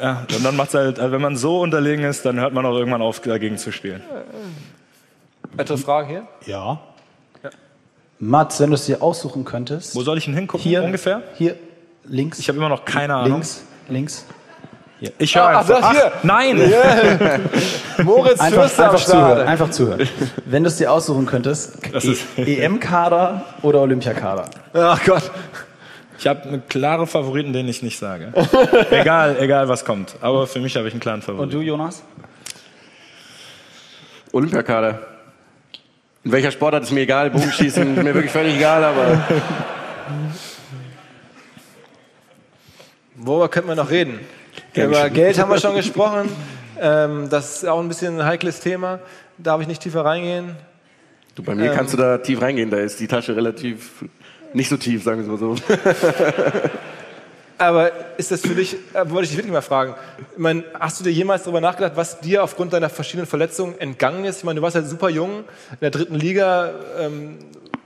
[LAUGHS] ja. und dann macht's halt, also wenn man so unterlegen ist, dann hört man auch irgendwann auf, dagegen zu spielen. Weitere Fragen hier? Ja. ja. Mats, wenn du es dir aussuchen könntest. Wo soll ich denn hingucken hier, ungefähr? Hier, links. Ich habe immer noch keine Ahnung. Links, links. Hier. Ich höre ah, einfach. Ach, hier. nein! Yeah. [LAUGHS] Moritz einfach, einfach zuhören, einfach zuhören. Wenn du es dir aussuchen könntest, e EM-Kader oder Olympiakader? Ach Gott. Ich habe einen klaren Favoriten, den ich nicht sage. [LAUGHS] egal, egal was kommt. Aber für mich habe ich einen klaren Favoriten. Und du, Jonas? Olympiakader. In welcher Sportart ist mir egal, Bogenschießen ist [LAUGHS] mir wirklich völlig egal, aber. Worüber könnte man noch reden? Über Geld haben wir schon gesprochen. [LAUGHS] Ähm, das ist auch ein bisschen ein heikles Thema. Darf ich nicht tiefer reingehen? Du, bei mir ähm, kannst du da tief reingehen. Da ist die Tasche relativ nicht so tief, sagen wir es mal so. [LAUGHS] Aber ist das für dich, äh, wollte ich dich wirklich mal fragen, ich meine, hast du dir jemals darüber nachgedacht, was dir aufgrund deiner verschiedenen Verletzungen entgangen ist? Ich meine, du warst ja super jung in der dritten Liga, ähm,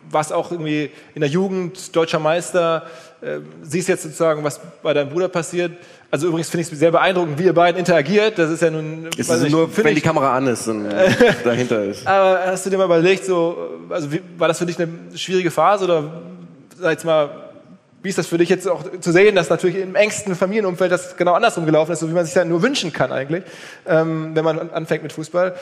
warst auch irgendwie in der Jugend deutscher Meister, äh, siehst jetzt sozusagen, was bei deinem Bruder passiert. Also übrigens finde ich es sehr beeindruckend, wie ihr beiden interagiert. Das ist ja nun. Es ist nicht, nur, wenn ich, die Kamera an ist und [LAUGHS] dahinter ist. Aber hast du dir mal überlegt, so, also wie, war das für dich eine schwierige Phase oder sag jetzt mal, wie ist das für dich jetzt auch zu sehen, dass natürlich im engsten Familienumfeld das genau andersrum gelaufen ist, so wie man sich ja nur wünschen kann eigentlich, ähm, wenn man anfängt mit Fußball.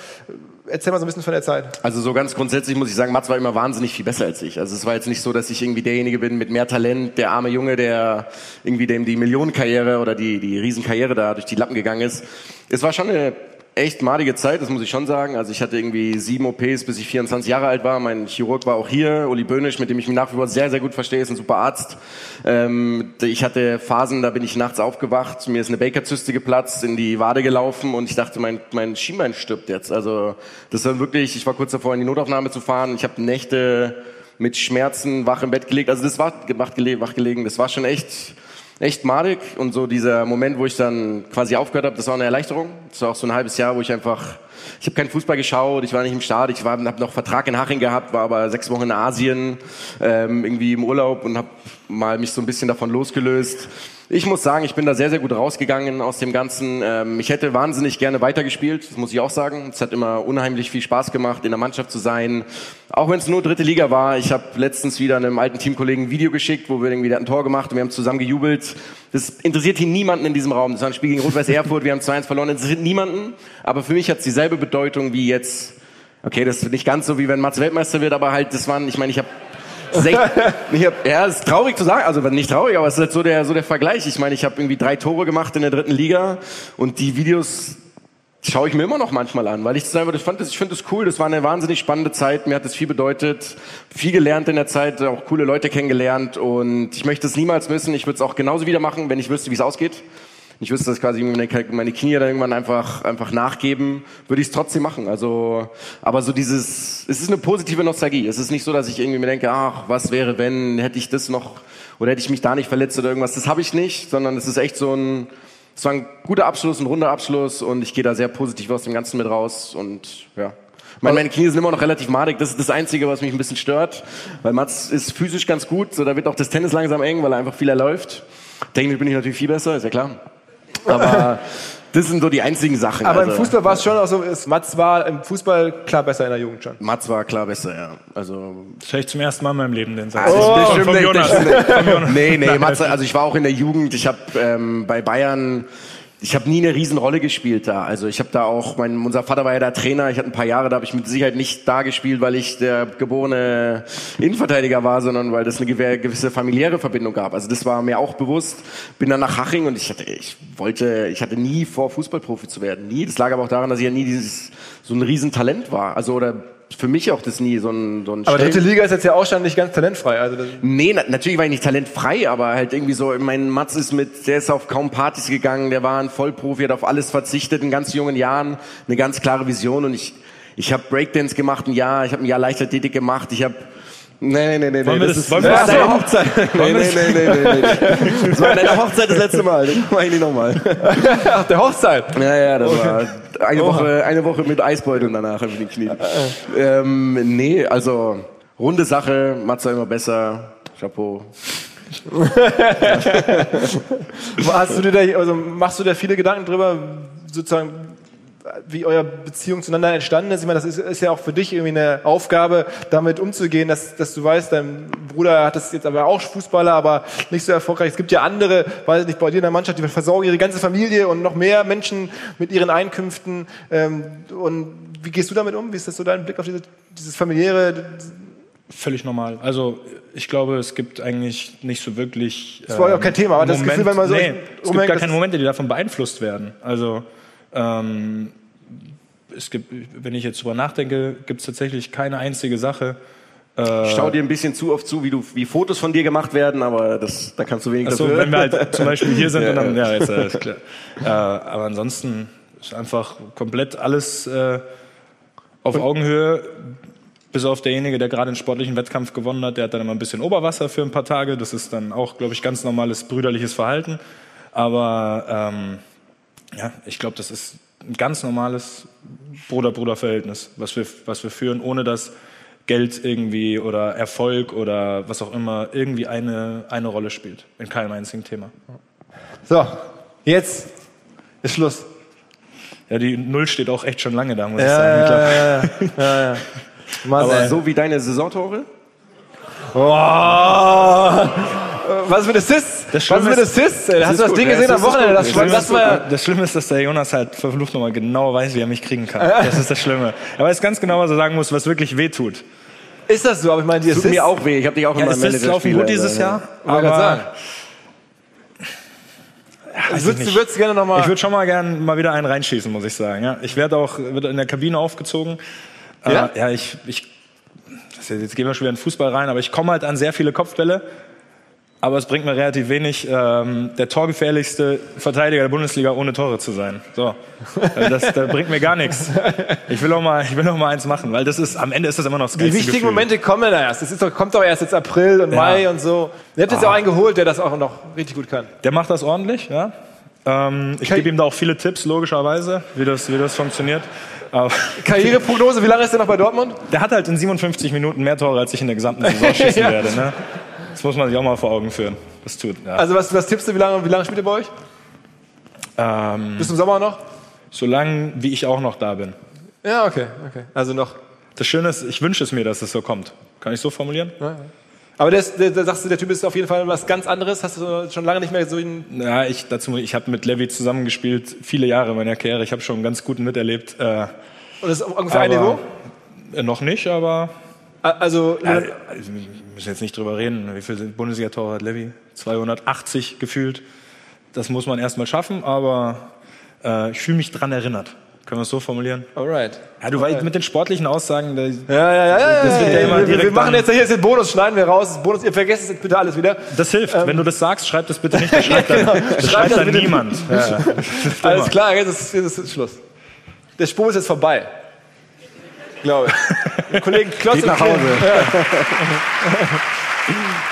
Erzähl mal so ein bisschen von der Zeit. Also so ganz grundsätzlich muss ich sagen, Mats war immer wahnsinnig viel besser als ich. Also es war jetzt nicht so, dass ich irgendwie derjenige bin mit mehr Talent, der arme Junge, der irgendwie dem die Millionenkarriere oder die, die Riesenkarriere da durch die Lappen gegangen ist. Es war schon eine echt madige Zeit, das muss ich schon sagen. Also ich hatte irgendwie sieben OPs, bis ich 24 Jahre alt war. Mein Chirurg war auch hier, Uli Böhnisch, mit dem ich mich nach wie vor sehr, sehr gut verstehe, ist ein super Arzt. Ähm, ich hatte Phasen, da bin ich nachts aufgewacht, mir ist eine Bakerzyste geplatzt, in die Wade gelaufen und ich dachte, mein, mein Schienbein stirbt jetzt. Also das war wirklich, ich war kurz davor, in die Notaufnahme zu fahren. Ich habe Nächte mit Schmerzen wach im Bett gelegt. Also das war wach gelegen, das war schon echt echt madig und so dieser Moment, wo ich dann quasi aufgehört habe, das war eine Erleichterung. Das war auch so ein halbes Jahr, wo ich einfach, ich habe keinen Fußball geschaut, ich war nicht im Stadion, ich habe noch Vertrag in Haching gehabt, war aber sechs Wochen in Asien, ähm, irgendwie im Urlaub und habe mal mich so ein bisschen davon losgelöst ich muss sagen, ich bin da sehr, sehr gut rausgegangen aus dem Ganzen. Ähm, ich hätte wahnsinnig gerne weitergespielt, das muss ich auch sagen. Es hat immer unheimlich viel Spaß gemacht, in der Mannschaft zu sein. Auch wenn es nur dritte Liga war. Ich habe letztens wieder einem alten Teamkollegen ein Video geschickt, wo wir irgendwie der ein Tor gemacht und wir haben zusammen gejubelt. Das interessiert hier niemanden in diesem Raum. Das war ein Spiel gegen Rot-Weiß Erfurt, wir haben 2-1 verloren. Das interessiert niemanden. Aber für mich hat es dieselbe Bedeutung wie jetzt Okay, das ist nicht ganz so wie wenn Mats Weltmeister wird, aber halt, das waren, ich meine, ich habe [LAUGHS] ich hab, ja, ist traurig zu sagen, also nicht traurig, aber es ist halt so der, so der Vergleich. Ich meine, ich habe irgendwie drei Tore gemacht in der dritten Liga und die Videos schaue ich mir immer noch manchmal an, weil ich das einfach, ich fand das, ich finde das cool. Das war eine wahnsinnig spannende Zeit. Mir hat das viel bedeutet, viel gelernt in der Zeit, auch coole Leute kennengelernt und ich möchte es niemals missen. Ich würde es auch genauso wieder machen, wenn ich wüsste, wie es ausgeht ich wüsste, dass quasi meine, meine Knie dann irgendwann einfach, einfach nachgeben, würde ich es trotzdem machen. Also, aber so dieses, es ist eine positive Nostalgie. Es ist nicht so, dass ich irgendwie mir denke, ach, was wäre, wenn, hätte ich das noch, oder hätte ich mich da nicht verletzt oder irgendwas. Das habe ich nicht, sondern es ist echt so ein, es war ein guter Abschluss, ein runder Abschluss und ich gehe da sehr positiv aus dem Ganzen mit raus und ja. Meine, meine Knie sind immer noch relativ madig. Das ist das Einzige, was mich ein bisschen stört. Weil Mats ist physisch ganz gut. So, da wird auch das Tennis langsam eng, weil er einfach viel erläuft. Technisch bin ich natürlich viel besser, ist ja klar. Aber [LAUGHS] das sind so die einzigen Sachen. Aber also, im Fußball war es schon auch so, ist, Mats war im Fußball klar besser in der Jugend schon. Mats war klar besser, ja. Also Das höre ich zum ersten Mal in meinem Leben den Satz. Oh, das stimmt vom nicht, Jonas. das stimmt nicht. Vom Jonas. nee, nee, Matze, also ich war auch in der Jugend, ich habe ähm, bei Bayern, ich habe nie eine Riesenrolle gespielt da. Also ich habe da auch, mein, unser Vater war ja da Trainer, ich hatte ein paar Jahre, da habe ich mit Sicherheit nicht da gespielt, weil ich der geborene Innenverteidiger war, sondern weil das eine gew- gewisse familiäre Verbindung gab. Also das war mir auch bewusst. Bin dann nach Haching und ich hatte, ich wollte, ich hatte nie vor, Fußballprofi zu werden. Nie. Das lag aber auch daran, dass ich ja nie dieses, so ein Riesentalent war. Also oder für mich auch das nie so ein, so ein Aber dritte Liga ist jetzt ja auch schon nicht ganz talentfrei. Also Nee, na, natürlich war ich nicht talentfrei, aber halt irgendwie so, mein Mats ist mit, der ist auf kaum Partys gegangen, der war ein Vollprofi, hat auf alles verzichtet in ganz jungen Jahren, eine ganz klare Vision und ich, ich habe Breakdance gemacht ein Jahr, ich habe ein Jahr Leichtathletik gemacht, ich habe Nee, nee, nee, Wollen nee. wir das das- ist wollen wir das deine? Hochzeit. Nee, nee, nee, nee, nee, nee. Das war deine Hochzeit das letzte Mal. Das mach ich nicht nochmal. Ach, [LAUGHS] der Hochzeit. Ja, ja, das war eine Woche, eine Woche mit Eisbeuteln danach mit den Knien. Ähm, nee, also runde Sache, Matze immer besser. Chapeau. [LAUGHS] Hast du dir da, also machst du da viele Gedanken drüber, sozusagen, wie euer Beziehung zueinander entstanden ist? Ich meine, das ist, ist ja auch für dich irgendwie eine Aufgabe, damit umzugehen, dass, dass du weißt, dein Bruder hat das jetzt aber auch Fußballer, aber nicht so erfolgreich. Es gibt ja andere, weiß ich nicht, bei dir in der Mannschaft, die versorgen ihre ganze Familie und noch mehr Menschen mit ihren Einkünften. Ähm, und wie gehst du damit um? Wie ist das so dein Blick auf diese, dieses familiäre? Völlig normal. Also ich glaube, es gibt eigentlich nicht so wirklich. Das war ja auch kein Thema, aber das Gefühl, wenn man so nee, es gibt gar keine Momente, die davon beeinflusst werden. Also ähm, es gibt, wenn ich jetzt drüber nachdenke, gibt es tatsächlich keine einzige Sache. Ich schau dir ein bisschen zu oft zu, wie du, wie Fotos von dir gemacht werden, aber das, da kannst du wenig Achso, dafür. wenn wir halt zum Beispiel hier sind [LAUGHS] Ja, und dann, ja. ja, jetzt alles klar. Äh, aber ansonsten ist einfach komplett alles äh, auf Augenhöhe, bis auf derjenige, der gerade einen sportlichen Wettkampf gewonnen hat, der hat dann immer ein bisschen Oberwasser für ein paar Tage. Das ist dann auch, glaube ich, ganz normales brüderliches Verhalten. Aber ähm, ja, ich glaube, das ist ein ganz normales Bruder-Bruder-Verhältnis, was wir, was wir führen, ohne dass Geld irgendwie oder Erfolg oder was auch immer irgendwie eine, eine Rolle spielt. In keinem einzigen Thema. So, jetzt ist Schluss. Ja, die Null steht auch echt schon lange da, muss Ja, ich sagen. ja, ja, ja, ja, ja. [LAUGHS] Mann, aber so wie deine Saisontore? Oh. Was für Assists? Das Was Schlimme für ist- Assists? ey. Hast du das gut, Ding ja, gesehen am Wochenende? Das, ist das war Das Schlimme ist, dass der Jonas halt verflucht nochmal genau weiß, wie er mich kriegen kann. [LAUGHS] Das ist das Schlimme. Er weiß ganz genau, was er sagen muss, was wirklich weh tut. Ist das so? Aber ich meine, die Tut Assists. mir auch weh. Ich habe dich auch in Ja, meinem es ist laufen gut dieses Jahr, Wollte gerade sagen. aber Also würdest, du würdest gerne nochmal. ich würde schon mal gern mal wieder einen reinschießen, muss ich sagen. Ja, ich werde auch wird in der Kabine aufgezogen. Ja? Äh, ja, ich, ich jetzt gehen wir schon wieder in den Fußball rein, aber ich komme halt an sehr viele Kopfbälle. Aber es bringt mir relativ wenig, ähm, der torgefährlichste Verteidiger der Bundesliga ohne Tore zu sein. So, Äh, das, das bringt mir gar nichts. Ich will auch mal, ich will auch mal eins machen, weil das ist am Ende ist das immer noch das die wichtigen Gefühl. Momente kommen da erst. Das ist doch, kommt doch erst jetzt April und Ja. Ah. Mai und so. Ihr habt jetzt ja auch einen geholt, der das auch noch richtig gut kann. Der macht das ordentlich, ja. Ähm, ich gebe ihm da auch viele Tipps, logischerweise, wie das, wie das funktioniert. [LAUGHS] Karriereprognose, wie lange ist der noch bei Dortmund? der hat halt in 57 Minuten mehr Tore, als ich in der gesamten Saison [LAUGHS] schießen Ja. werde. Ne? Das muss man sich auch mal vor Augen führen. Das tut. Ja. Also was, was tippst du, wie lange, wie lange spielt er bei euch? ähm, Bis zum Sommer noch? solange wie ich auch noch da bin. Ja, okay, okay. Also noch. Das Schöne ist, ich wünsche es mir, dass es so kommt. Kann ich so formulieren? Aber der, ist, der, der sagst du, der Typ ist auf jeden Fall was ganz anderes. Hast du schon lange nicht mehr so ihn. Ja, ich dazu, ich habe mit Levi zusammengespielt, viele Jahre meiner Karriere. Ich habe schon ganz gut miterlebt. Äh, Und das ist ungefähr ein aber- Niveau? äh, noch nicht, aber Also, Ja, also müssen jetzt nicht drüber reden. Wie viele Bundesliga-Tore hat Levy? 280 gefühlt. Das muss man erstmal schaffen, aber äh, ich fühle mich dran erinnert. Können wir es so formulieren? Alright. Ja, du weißt mit den sportlichen Aussagen, da, Ja, ja, ja, ja. Das wird ja immer wir, wir direkt machen jetzt hier ist den Bonus, schneiden wir raus. Das Bonus, ihr vergesst es jetzt bitte alles wieder. das hilft. Wenn du das sagst, schreib das bitte nicht. Das [LAUGHS] schreibt dann, das Schreib schreibt [LAUGHS] das dann niemand. Ja. Alles klar, jetzt ist, jetzt ist Schluss. Der Spur ist jetzt vorbei. Glaube ich. [LAUGHS] Kollegen Klotz Geht nach Hause. Klein- [LAUGHS]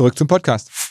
Zurück zum Podcast.